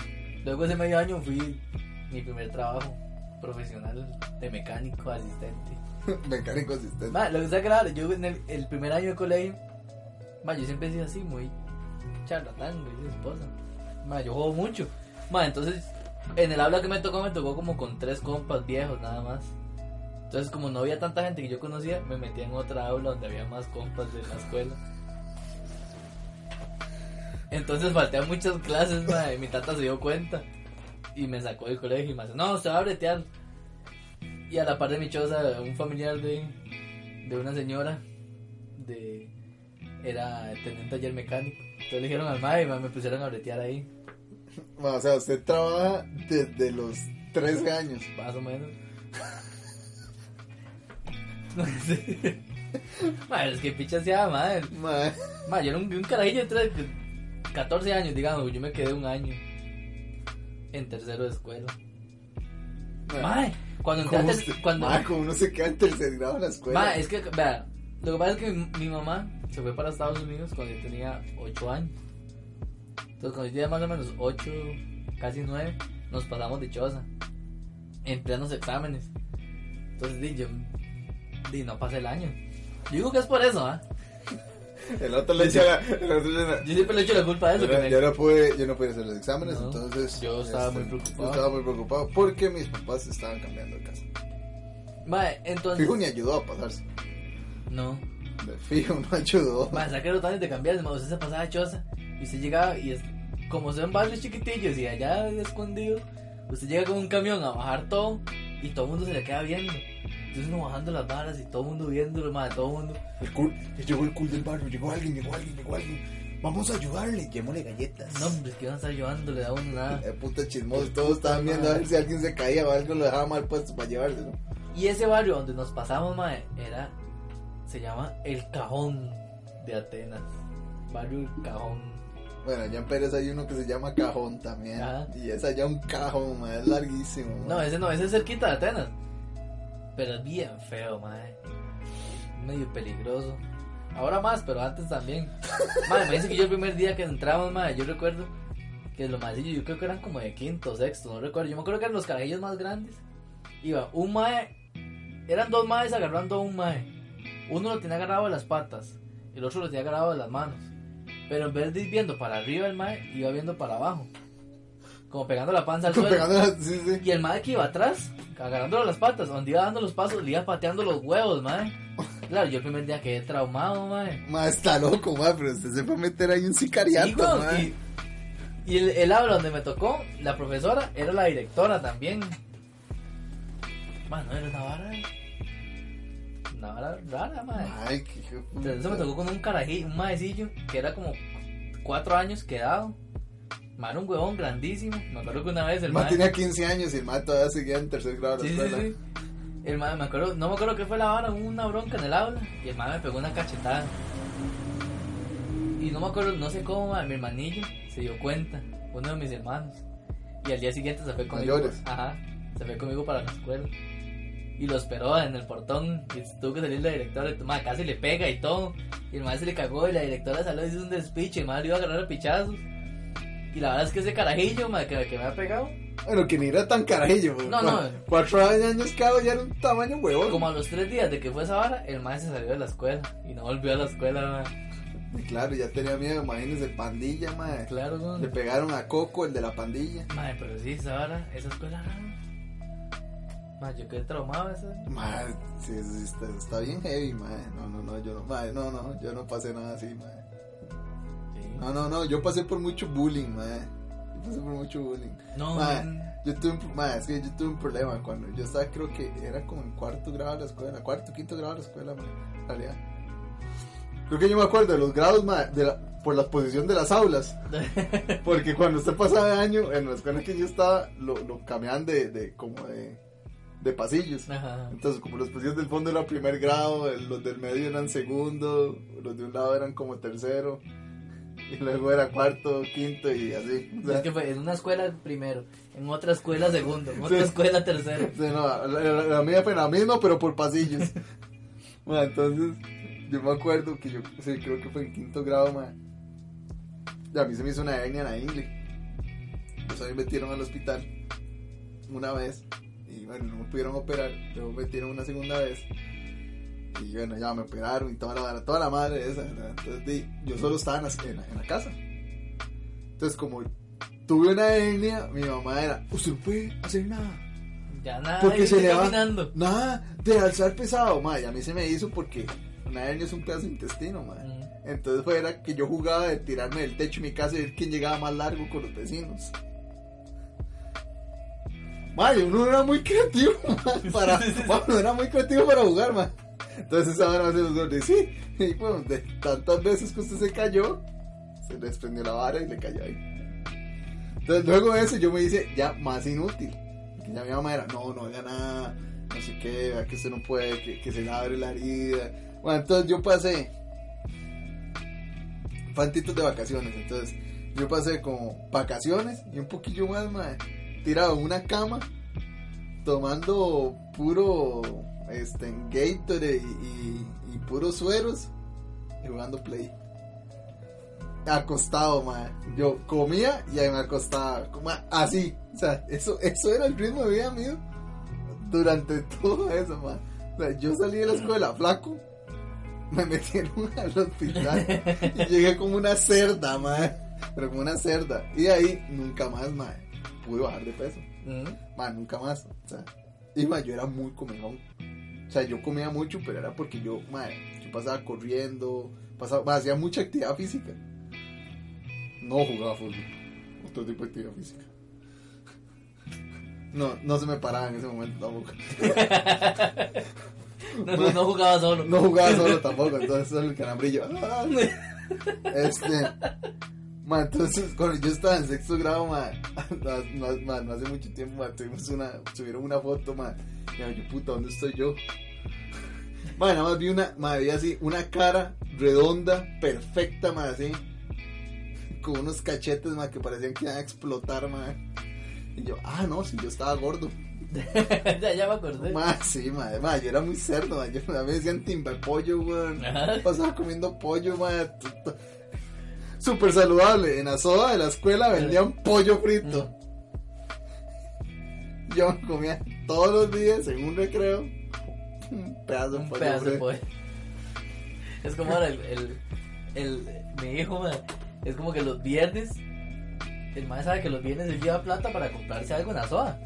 Luego ese medio año fui mi primer trabajo profesional de mecánico asistente. mecánico asistente. Ma, lo que está claro, yo en el, el primer año de colegio, ma, yo siempre he sido así, muy charlatán, muy esposa. Ma, yo juego mucho. Ma, entonces, en el aula que me tocó, me tocó como con tres compas viejos nada más. Entonces, como no había tanta gente que yo conocía, me metí en otra aula donde había más compas de la escuela. Entonces falté a muchas clases, ma, y mi tata se dio cuenta. Y me sacó del colegio y me dice, no, se va a bretear. Y a la par de mi choza, un familiar de, de una señora de era tenía un taller mecánico. Entonces le dijeron al mae y me pusieron a bretear ahí, O sea, usted trabaja desde los 13 años. más o menos. Mae, es que picha sea madre. Ma, Mae, yo era un, un carajillo de tres- 14 años, digamos, yo me quedé un año en tercero de escuela. ma, Mae, cuando entré a ¿cómo ter- usted- cuando ma, como uno se queda en tercer grado en la escuela. Ma, es que, vea, lo que pasa es que mi, mi mamá se fue para Estados Unidos cuando yo tenía 8 años. Entonces, cuando yo tenía más o menos 8, casi 9, nos pasamos de choza. En plenos exámenes. Entonces, di, yo di, no pasé el año. Yo digo que es por eso, ¿ah? El otro le echa la. echa- Yo siempre le echo la culpa a eso. Yo me- yo no pude, yo no pude hacer los exámenes, No, entonces. este, yo estaba muy preocupado. Yo estaba muy preocupado porque mis papás estaban cambiando de casa. Mae, entonces. Fijo ni ayudó a pasarse. No. De Fijo no ayudó. Mae, sacaron tan de cambiar, mae, usted se pasaba choza y usted llegaba y es, como son barrios chiquitillos y allá escondidos, usted llega con un camión a bajar todo y todo el mundo se le queda viendo. Entonces uno bajando las varas y todo el mundo viéndolo, mae, todo el mundo. El cool, llegó el cool del barrio, llegó alguien, llegó alguien, llegó alguien. Vamos a ayudarle, llevémosle galletas. No, hombre, es que iban a estar ayudando, le da uno nada. Eh, puta chismoso, todos estaban viendo a ver si alguien se caía o algo lo dejaba mal puesto para llevárselo. Y ese barrio donde nos pasamos, mae, era. Se llama El Cajón de Atenas. Barrio El Cajón. Bueno, allá en Pérez hay uno que se llama Cajón también. Ajá. Y es allá un cajón, man, es larguísimo. No, ese no, ese es cerquita de Atenas. Pero es bien feo, mae. Medio peligroso. Ahora más, pero antes también. Mae, me dice que yo el primer día que entramos, mae, yo recuerdo que lo más yo creo que eran como de quinto, sexto, no recuerdo. Yo me acuerdo que eran los carajillos más grandes. Iba un mae, eran dos maes agarrando a un mae. Uno lo tenía agarrado de las patas, el otro lo tenía agarrado de las manos. Pero en vez de ir viendo para arriba el mae, iba viendo para abajo. Como pegando la panza al suelo. Pegando la- sí, sí. Y el madre que iba atrás, agarrándole las patas, donde iba dando los pasos, le iba pateando los huevos, madre. Claro, yo el primer día quedé traumado, madre. Ma, está loco, ma, pero usted se fue a meter ahí un sicariato, Sí, y, y el, el aula donde me tocó, la profesora era la directora también. Mano, era una vara. Una vara rara, madre. Ay, qué hijo de puta. Pero eso me tocó con un carajillo, un maecillo que era como cuatro años quedado. Madre, un huevón grandísimo. Me acuerdo que una vez el El ma mae- tenía 15 años y el ma todavía seguía en tercer grado de Sí, la sí, escuela. sí. El madre, me acuerdo, no me acuerdo qué fue la vara, hubo una bronca en el aula y el madre me pegó una cachetada. Y no me acuerdo, no sé cómo, mae, mi hermanillo se dio cuenta, uno de mis hermanos. Y al día siguiente se fue conmigo. Mayores. Ajá, se fue conmigo para la escuela. Y lo esperó en el portón y tuvo que salir la directora y madre casi le pega y todo. Y el madre se le cagó y la directora salió y hizo un despiche y el madre le iba a agarrar a pichazos. Y la verdad es que ese carajillo, madre, que, que me ha pegado, Bueno, que ni era tan carajillo, güey. No, Cua- no. Cuatro años cada ya era un tamaño huevón. Como a los tres días de que fue esa vara, el maestro se salió de la escuela y no volvió a la escuela, ma. Claro, ya tenía miedo, imagínese, pandilla, ma. Claro, Le no. pegaron a Coco, el de la pandilla. Madre, pero sí, esa vara, esa escuela rara. Madre, yo quedé traumado esa. Ma, sí, sí está, está bien heavy, ma. No, no, no, yo no, ma, no, no, yo no pasé nada así, ma. Sí. No, no, no, yo pasé por mucho bullying, ma. Yo pasé por mucho bullying. No, Ma, yo tuve, un, ma, es que yo tuve un problema cuando yo estaba, creo que era como en cuarto grado de la escuela, cuarto, quinto grado de la escuela, ma, en realidad. Creo que yo me acuerdo de los grados, ma, de la, por la posición de las aulas. Porque cuando usted pasaba de año, en la escuela que yo estaba, lo, lo cambiaban de, de como de, de pasillos. Ajá. Entonces, como los pasillos del fondo eran primer grado, los del medio eran segundo, los de un lado eran como tercero, y luego era cuarto, quinto y así. O sea, Es que fue en una escuela primero, en otra escuela segundo, en otra Sí. escuela tercero. sí, no, la, la- la mía fue la misma, pero por pasillos. Bueno, entonces, yo me acuerdo que yo, sí, creo que fue en quinto grado, ma. Y a mí se me hizo una hernia en la ingle. Mí me metieron al hospital una vez. Bueno, no me pudieron operar. Luego me metieron una segunda vez. Y bueno, ya me operaron y toda la, toda la madre esa. ¿verdad? Entonces di, yo solo estaba en la, en casa. Entonces, como tuve una hernia, mi mamá era: Usted no puede hacer nada. Ya nada, Porque se le va- caminando. Nada de alzar pesado, ma. Y a mí se me hizo porque una hernia es un pedazo de intestino, ma. Mm. Entonces fue era que yo jugaba de tirarme del techo de mi casa y ver quién llegaba más largo con los vecinos. Ma, y uno era muy creativo, para, uno era muy creativo para jugar, ma. Entonces vara se los gordos, sí. Y bueno, de tantas veces que usted se cayó, se le desprendió la vara y le cayó ahí. Entonces luego de eso yo me hice ya más inútil. Que ya mi mamá era, no, no haga nada, no sé qué, vea que usted no puede, que, que se le abre la herida. Bueno, entonces yo pasé fantitos de vacaciones. Entonces, yo pasé como vacaciones y un poquillo más, mae, tirado en una cama, tomando puro este, y, puros sueros y jugando play. Acostado, mae. Yo comía y ahí me acostaba. así. O sea, eso, eso era el ritmo de vida mío durante todo eso, mae. O sea, yo salí de la escuela flaco me metieron al hospital y llegué como una cerda, mae. Pero como una cerda. Y ahí nunca más, mae. Pude bajar de peso. Mae, nunca más. O sea, y mae, yo era muy comilón. O sea, yo comía mucho, pero era porque yo, mae, yo pasaba corriendo, pasaba, hacía mucha actividad física. No jugaba fútbol. Otro tipo de actividad física. No, no se me paraba en ese momento tampoco. No, no, no jugaba solo. No jugaba solo tampoco, entonces el calambrillo. ¡ah! Este. Ma, entonces, cuando yo estaba en sexto grado, ma, no, no, hace mucho tiempo, ma, tuvimos una, subieron una foto, ma, y yo, puta, ¿dónde estoy yo? Ma, nada más vi una, ma, vi así, una cara redonda, perfecta, ma, así, con unos cachetes, ma, que parecían que iban a explotar, ma, y yo, ah, no, si yo estaba gordo. ya, ya me acordé. Ma, sí, ma, ma, yo era muy cerdo, ma, yo, a mí me decían timba pollo, weón. Pasaba comiendo pollo, ma. Súper saludable. En la soda de la escuela vendían pollo frito. Yo comía todos los días en un recreo un pedazo de Un pollo pedazo de pollo. Es como ahora el, el, el, mi hijo, es como que los viernes, el maestro sabe que los viernes él lleva plata para comprarse algo en la soda.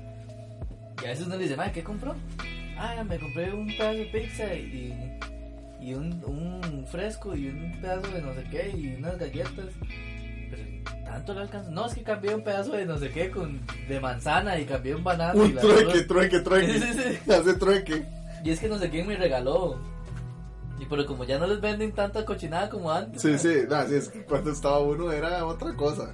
Y a veces uno le dice, ma, ¿qué compró? Ah, me compré un pedazo de pizza y, y un, un fresco y un pedazo de no sé qué y unas galletas. Pero tanto le alcanza. No, es que cambié un pedazo de no sé qué con, de manzana y cambié un banano. y Un la trueque, trueque, trueque. Sí, sí, sí. Hace trueque. Y es que no sé quién me regaló. Y pero como ya no les venden tanta cochinada como antes. Sí, ma. sí, no, sí, es que cuando estaba uno era otra cosa.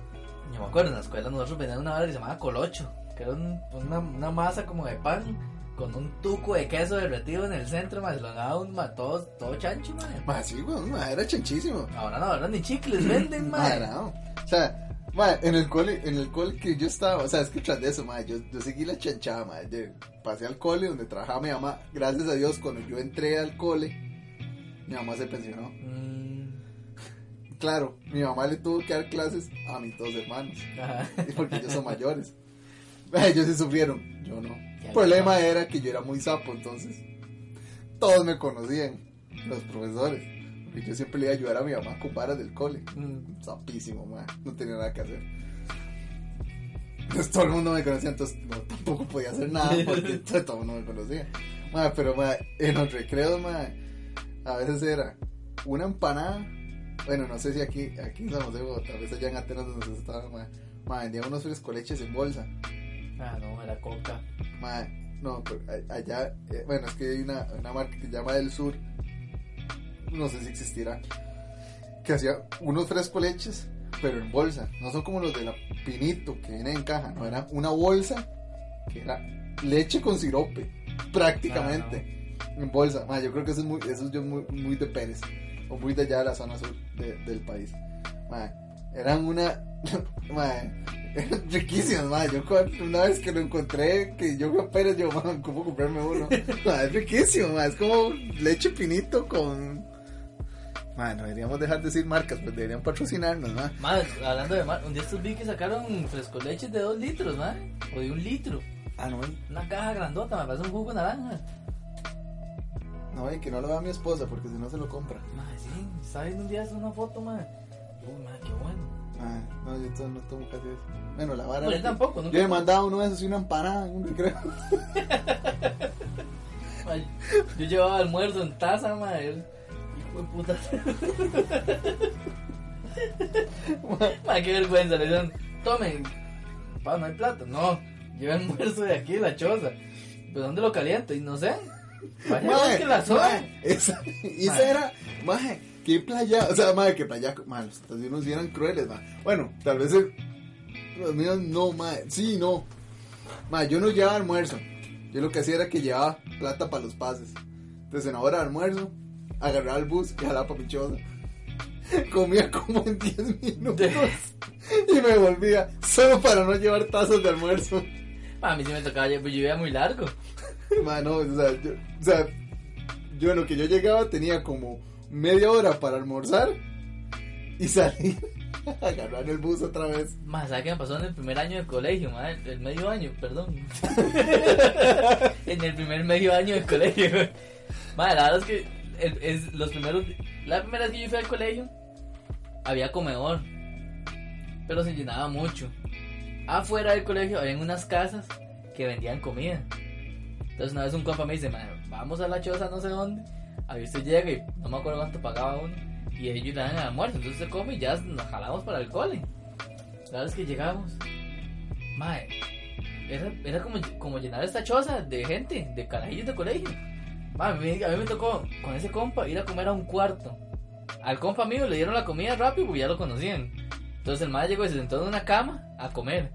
Yo me acuerdo en la escuela nosotros vendían una hora que se llamaba colocho. Que era un- una, una masa como de pan con un tuco de queso derretido en el centro, más lo daba un ma, todo, todo chancho, man. Ma, sí, weón, ma, era chanchísimo. Ahora no, ahora ni chicles venden, Ma, man. no. O sea, ma, en el cole, en el cole que yo estaba, o sea, es que tras de eso, ma, yo, yo seguí la chanchada, ma, yo pasé al cole donde trabajaba mi mamá, gracias a Dios, cuando yo entré al cole, mi mamá se pensionó. Mm, Claro, mi mamá le tuvo que dar clases a mis dos hermanos, ajá. porque ellos son mayores. Ma, Ellos sí sufrieron, yo no. El problema era que yo era muy sapo, entonces todos me conocían, los profesores. Porque yo siempre le iba a ayudar a mi mamá con varas del cole. Mm, Sapísimo, ma. No tenía nada que hacer. Entonces todo el mundo me conocía, entonces no, tampoco podía hacer nada porque todo el mundo me conocía. Ma, pero ma, en los recreos, ma, a veces era una empanada. Bueno, no sé si aquí, aquí en San José o tal vez allá en Atenas donde se estaba, ma, ma, vendían unos frescoleches en bolsa. Ah, no, era coca. Ma, no, pero allá, eh, bueno, es que hay una, una marca que se llama Del Sur, no sé si existirá, que hacía unos frescoleches, pero en bolsa. No son como los de la Pinito, que viene en caja, no, era una bolsa que era leche con sirope, prácticamente, en bolsa. Ma, yo creo que eso es muy, eso es yo muy, muy de Pérez, o muy de allá de la zona sur de- del país. Ma, eran una, ma, eran riquísimas, ma. Yo una vez que lo encontré, que yo a Pérez, yo, ma, ¿cómo comprarme uno? Ma, es riquísimo, ma. Es como leche pinito con... Ma, no deberíamos dejar de decir marcas, pues deberían patrocinarnos, ma. Más, hablando de mar, un día estos vi que sacaron frescoleches de 2 litros, man. O de un litro. Ah, no, Una caja grandota, me parece un jugo de naranja. no, y que no lo vea mi esposa, porque si no se lo compra. Madre, sí, estaba viendo un día una foto, man. Uy, madre, qué bueno. Ah, no, yo to- no tomo casi eso. Bueno, la vara... Era yo tampoco, nunca Yo me mandaba uno de esos y una empanada en un recreo. Ay, Yo llevaba almuerzo en taza, madre. Hijo de puta. Madre, qué vergüenza. Le dicen, tomen. Pa, no hay plata. No, lleva almuerzo de aquí, la choza. ¿Pero dónde lo caliento? Y no sé. Vaya, Mae, que la zona. esa, esa era, maje, qué playa, o sea, maje, que playa, maje, los sí eran crueles, maje. Bueno, tal vez el- los míos no, maje, sí, no. Maje, yo no llevaba almuerzo. Yo lo que hacía era que llevaba plata para los pases. Entonces, en la hora de almuerzo, agarraba el bus y jalaba para mi choza. Comía como en 10 minutos y me volvía solo para no llevar tazas de almuerzo. A mí sí me tocaba, yo vivía muy largo. Mano, o sea, yo, o sea, yo en lo que yo llegaba tenía como media hora para almorzar y salir a agarrar el bus otra vez. Más, ¿sabes qué me pasó en el primer año de colegio? Madre? El medio año, perdón. en el primer medio año de colegio. Madre, la verdad es que el- es los primeros. La primera vez que yo fui al colegio, había comedor. Pero se llenaba mucho. Afuera del colegio habían unas casas que vendían comida. Entonces una vez un compa me dice, "Mae, vamos a la choza no sé dónde. Ahí usted llega y no me acuerdo cuánto pagaba uno. Y ellos dan el almuerzo. Entonces se come y ya nos jalamos para el cole. La verdad es que llegamos. Mae, era, era como, como llenar esta choza de gente, de carajillos de colegio. Mae, a mí, a me tocó con ese compa ir a comer a un cuarto. Al compa mío le dieron la comida rápido porque ya lo conocían. Entonces el mae llegó y se sentó en una cama a comer.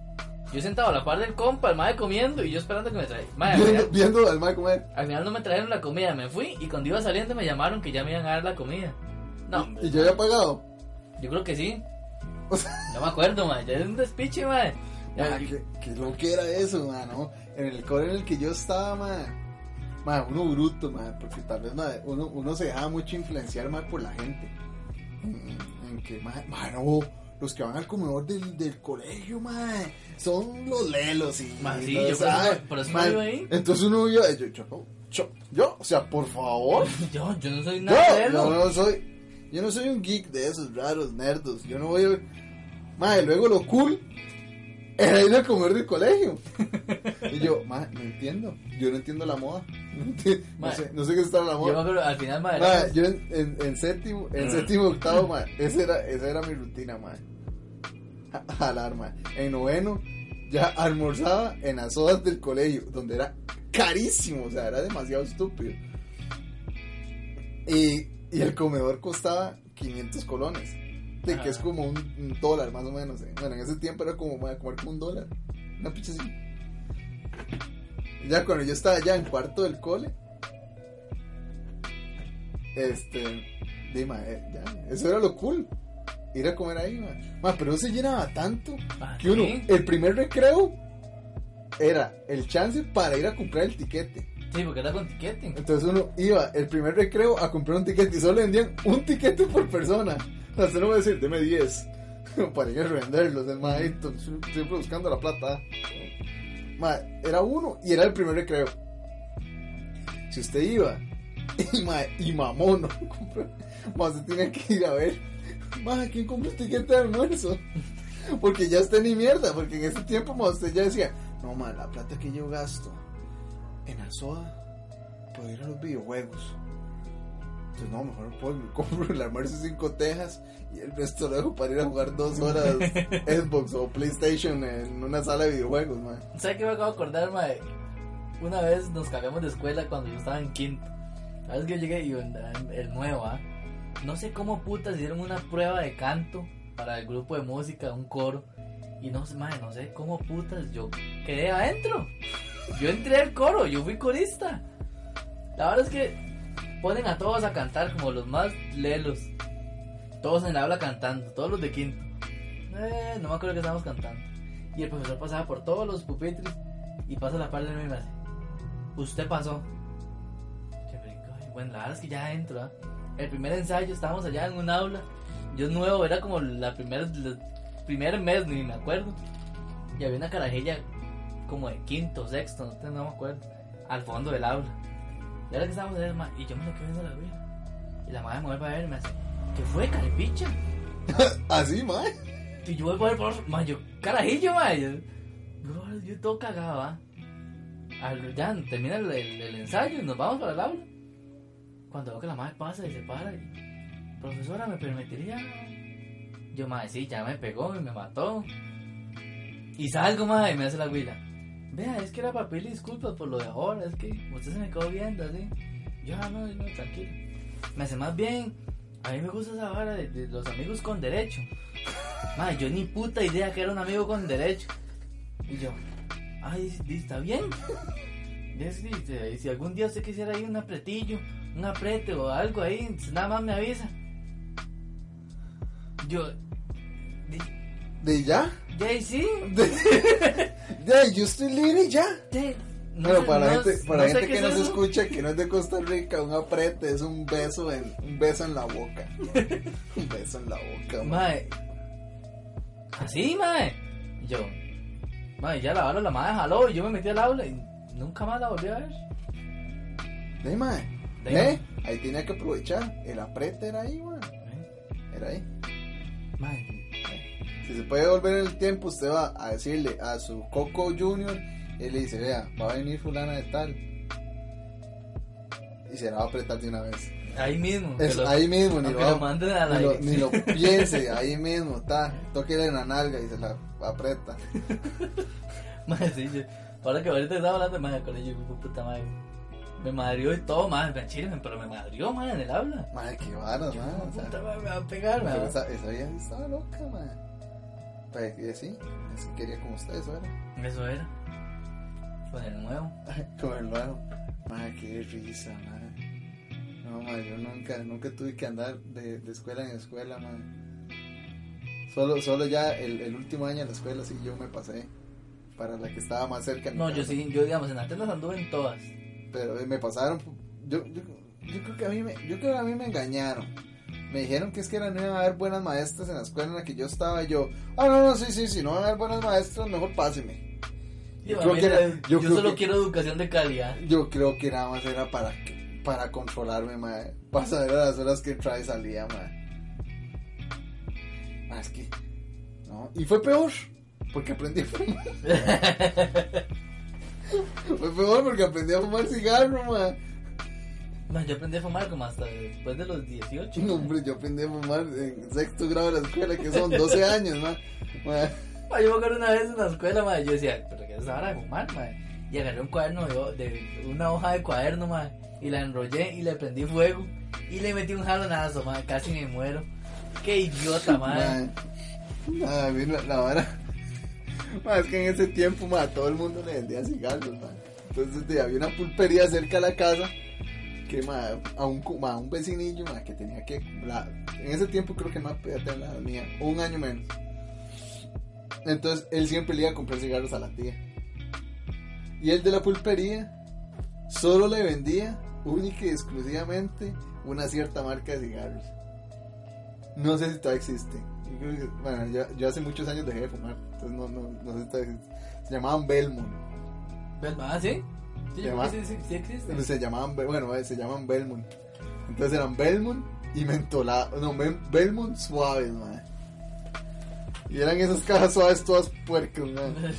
Yo sentado a la par del compa, el mae comiendo y yo esperando que me traiga. Mae, al Viendo, viendo al Mae comer. al final no me trajeron la comida, me fui y cuando iba saliendo me llamaron que ya me iban a dar la comida. No, Y yo había pagado. yo creo que sí. O sea, No me acuerdo, mae. Ya es un despiche, mae. Mae, ¿qué, qué lo que era eso, man, ¿no? En el cole en el que yo estaba, man. Man, uno bruto, man, porque tal vez, uno, uno se dejaba mucho influenciar, por la gente. En, en que, man, man, no, los que van al comedor del, del colegio, man, son los lelos y... Man, sí, yo por eso ah, por ahí. Entonces uno iba, yo, yo, yo, yo, o sea, por favor. Yo, yo no soy nada Yo, eso. yo no soy, yo no soy un geek de esos raros nerdos. Yo no voy a. Madre, luego lo cool era ir a comer del colegio. y yo, madre, no entiendo. Yo no entiendo la moda. No, sé, no sé qué está la Yo moda. acuerdo, al final, éramos- yo en, en, en séptimo, en Mm. séptimo, octavo, madre, esa era, esa era mi rutina, Jalar, madre. En noveno, ya almorzaba en las sodas del colegio, donde era carísimo, o sea, era demasiado estúpido. Y, y el comedor costaba 500 colones, de que es como un, un dólar más o menos. ¿eh? Bueno, en ese tiempo era como madre, comer como un dólar, una picha así. Ya cuando yo estaba ya en cuarto del cole, este, dime, ya, eso era lo cool, ir a comer ahí, ma. Ma, pero no se llenaba tanto Ah, que uno, el primer recreo era el chance para ir a comprar el tiquete. Sí, porque era con tiquete. Entonces uno iba el primer recreo a comprar un tiquete y solo vendían un tiquete por persona. O sea, usted no va a decir, deme 10 para ir a revenderlos. El maestro, siempre buscando la plata. Ma, era uno y era el primer recreo. Si usted iba y, ma, y mamón, no tiene que ir a ver, ma, ¿quién compró un tiquete de almuerzo? Porque ya está ni mierda, porque en ese tiempo ma, usted ya decía, no, ma, la plata que yo gasto en la soda puedo ir a los videojuegos. Entonces, no, mejor puedo, compro el almuerzo cinco tejas y el resto lo dejo para ir a jugar dos horas Xbox o PlayStation en una sala de videojuegos, man. ¿Sabes qué me acabo de acordar, mae? Una vez nos cambiamos de escuela cuando yo estaba en quinto. La vez que yo llegué y el, nuevo, ¿ah? No sé cómo putas hicieron una prueba de canto para el grupo de música, un coro. Y no sé, mae, no sé cómo putas yo quedé adentro. Yo entré al coro, yo fui corista. La verdad es que ponen a todos a cantar como los más lelos. Todos en la aula cantando, todos los de quinto. Eh, no me acuerdo que estábamos cantando. Y el profesor pasaba por todos los pupitres y pasa la parte de mí y me hace, usted pasó. Bueno, la verdad es que ya adentro, ¿ah? El primer ensayo estábamos allá en un aula. Yo nuevo, era como la primer mes, ni me acuerdo. Y había una carajilla como de quinto, sexto, no, no me acuerdo. Al fondo del aula. Y ahora que estábamos en el ma- y yo me lo quedé viendo a la vida. Y la madre me vuelve a ver y me hace, ¿qué fue, carepicha? Así, man. Y yo voy por por man, yo, carajillo, man. Yo, yo, todo cagado, ¿ah? Al- Ya termina el, el- el ensayo y nos vamos para el aula. Cuando veo que la madre pasa y se para, y, profesora, ¿me permitiría? Yo, madre, sí, ya me pegó y me mató. Y salgo, madre, y me hace la huila. Vea, es que era pedirle disculpas por lo de ahora, es que usted se me quedó viendo así. Yo, ah, no, no, tranquilo. Me hace más bien, a mí me gusta esa vara de, los amigos con derecho. Madre, yo ni puta idea que era un amigo con derecho. Y yo, ay, está bien. Sí, si algún día usted quisiera ir un apretillo, un aprete o algo ahí, nada más me avisa. Yo, De ya. ya y sí. De, de yo estoy libre y ya. de- no sé- para la gente, para no gente que es nos eso. escucha, que no es de Costa Rica, un aprete es un beso en, un beso en la boca. un beso en la boca. Mae. Así, mae. Y yo, mae, ya la hora la madre jaló y yo me metí al aula y nunca más la volví a ver. De, mae, ¿Eh? Ahí tenía que aprovechar. El aprete era ahí, weón. ¿Eh? Era ahí. Mae, Si se puede volver el tiempo, usted va a decirle a su Coco Junior y le dice, vea, va a venir fulana de tal. Y se la va a apretar de una vez. ahí mismo. Es lo- ahí mismo, ni lo, lo ni lo, dirección. ni lo piense, ahí mismo, está. Tóquele en la nalga y se la aprieta. Mae, sí, yo- ahora que ahorita estaba hablando, mae, con ello, puta madre. Me madrió y todo, madre, en Chile, pero me madrió, madre, en el habla. Madre, qué varas, Yo, madre. o sea, puta madre, me va a pegar, madre. esa, esa vieja estaba loca, madre. Pues que sí, así quería como usted, eso era. Eso era. Con el nuevo. Con el nuevo. Madre, qué risa, madre. No, madre, yo nunca, nunca tuve que andar de, de escuela en escuela, madre. Solo, solo ya el, el último año de la escuela, sí, yo me pasé. Para la que estaba más cerca. No, yo sí, yo digamos, en Atenas anduve en todas. Pero eh, me pasaron. Yo, yo, yo creo que a mí me, yo creo que a mí me engañaron. Me dijeron que es que no iban a haber buenas maestras en la escuela en la que yo estaba. Y yo, ah, no, no, sí, sí, sí, no van a haber buenas maestras, mejor páseme. Yo, Yo creo a mí que era- no- yo yo creo solo que- quiero educación de calidad. Yo creo que nada más era para, para controlarme, madre. Para saber a las horas que entraba y salía, madre. Ah, es que. No. Y fue peor. Porque aprendí a fumar. fue peor porque aprendí a fumar cigarro, madre. No, yo aprendí a fumar como hasta después de los 18. No, hombre, yo aprendí a fumar en sexto grado de la escuela, que son 12 años, ¿no? Madre, Ma, yo me acuerdo una vez en la escuela, ma, yo decía, pero ¿qué es ahora de fumar, ma? Y agarré un cuaderno de, de una hoja de cuaderno, ma, y la enrollé y le prendí fuego y le metí un jalonazo, ma, casi me muero. Qué idiota, ma. madre. Nada, mira, la vara. Madre, es que en ese tiempo, madre, todo el mundo le vendía cigarros, madre. Entonces había una pulpería cerca de la casa que madre, a un, cu- madre, un vecinillo que tenía que en ese tiempo creo que más podía un año menos. Entonces él siempre le iba a comprar cigarros a la tía. Y el de la pulpería solo le vendía única y exclusivamente una cierta marca de cigarros. No sé si todavía existe. Bueno yo, yo hace muchos años dejé de fumar entonces no, no, no sé si todavía existe. Se llamaban Belmont. ¿Ves, ma? ¿Sí? Sí, llama- se llamaban, bueno, eh, se llaman Belmont. Entonces eran Belmont y mentolado, no, Bel- Belmont suaves, madre. Y eran esas cajas suaves todas puercas, madre.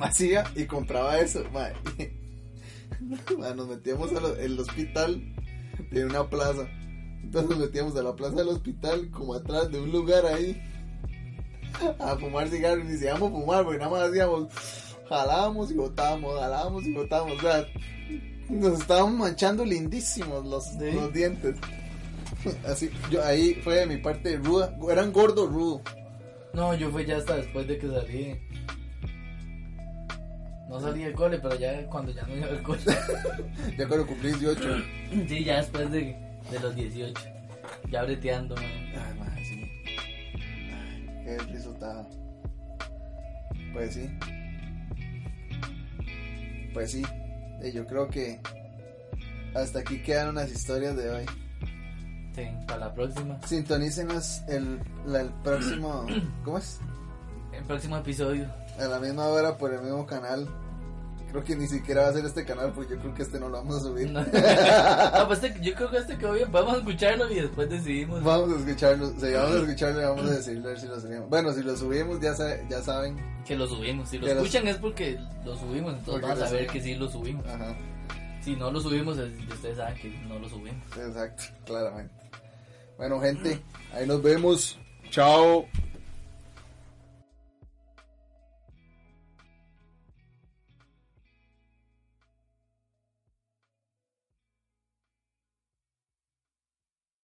Hacía y compraba eso. Madre, nos metíamos al hospital de una plaza. Entonces nos metíamos a la plaza del hospital, como atrás de un lugar ahí, a fumar cigarros. Ni siquiera fumar, porque nada más hacíamos, jalábamos y botábamos, jalábamos y botábamos. O sea, nos estábamos manchando lindísimos los, Sí. los dientes. Así, yo ahí fue de mi parte ruda. Eran gordo rudo. No, yo fui ya hasta después de que salí. No salí del cole, pero ya cuando ya no iba al cole. Ya cuando cumplí 18. sí, ya después de, de los 18. Ya breteando, ma. Ay, madre, sí. Ay, qué resultado. Pues sí. Pues sí. Eh, yo creo que hasta aquí quedan unas historias de hoy. Sí, para la próxima. Sintonícenos el, la- el próximo. ¿Cómo es? El próximo episodio. A la misma hora por el mismo canal. Creo que ni siquiera va a ser este canal porque yo creo que este no lo vamos a subir. No, No, pues este- yo creo que este quedó bien. Podemos escucharlo y después decidimos. Vamos a escucharlo. Si vamos a escucharlo y vamos a decidir a ver si lo subimos. Bueno, si lo subimos ya, sa- ya saben. Que lo subimos. Si lo escuchan es porque lo subimos. Entonces vamos lo a ver subimos. que sí lo subimos. Ajá. Si no lo subimos, es- ustedes saben que no lo subimos. Exacto, claramente. Bueno, gente, ahí nos vemos. Chao.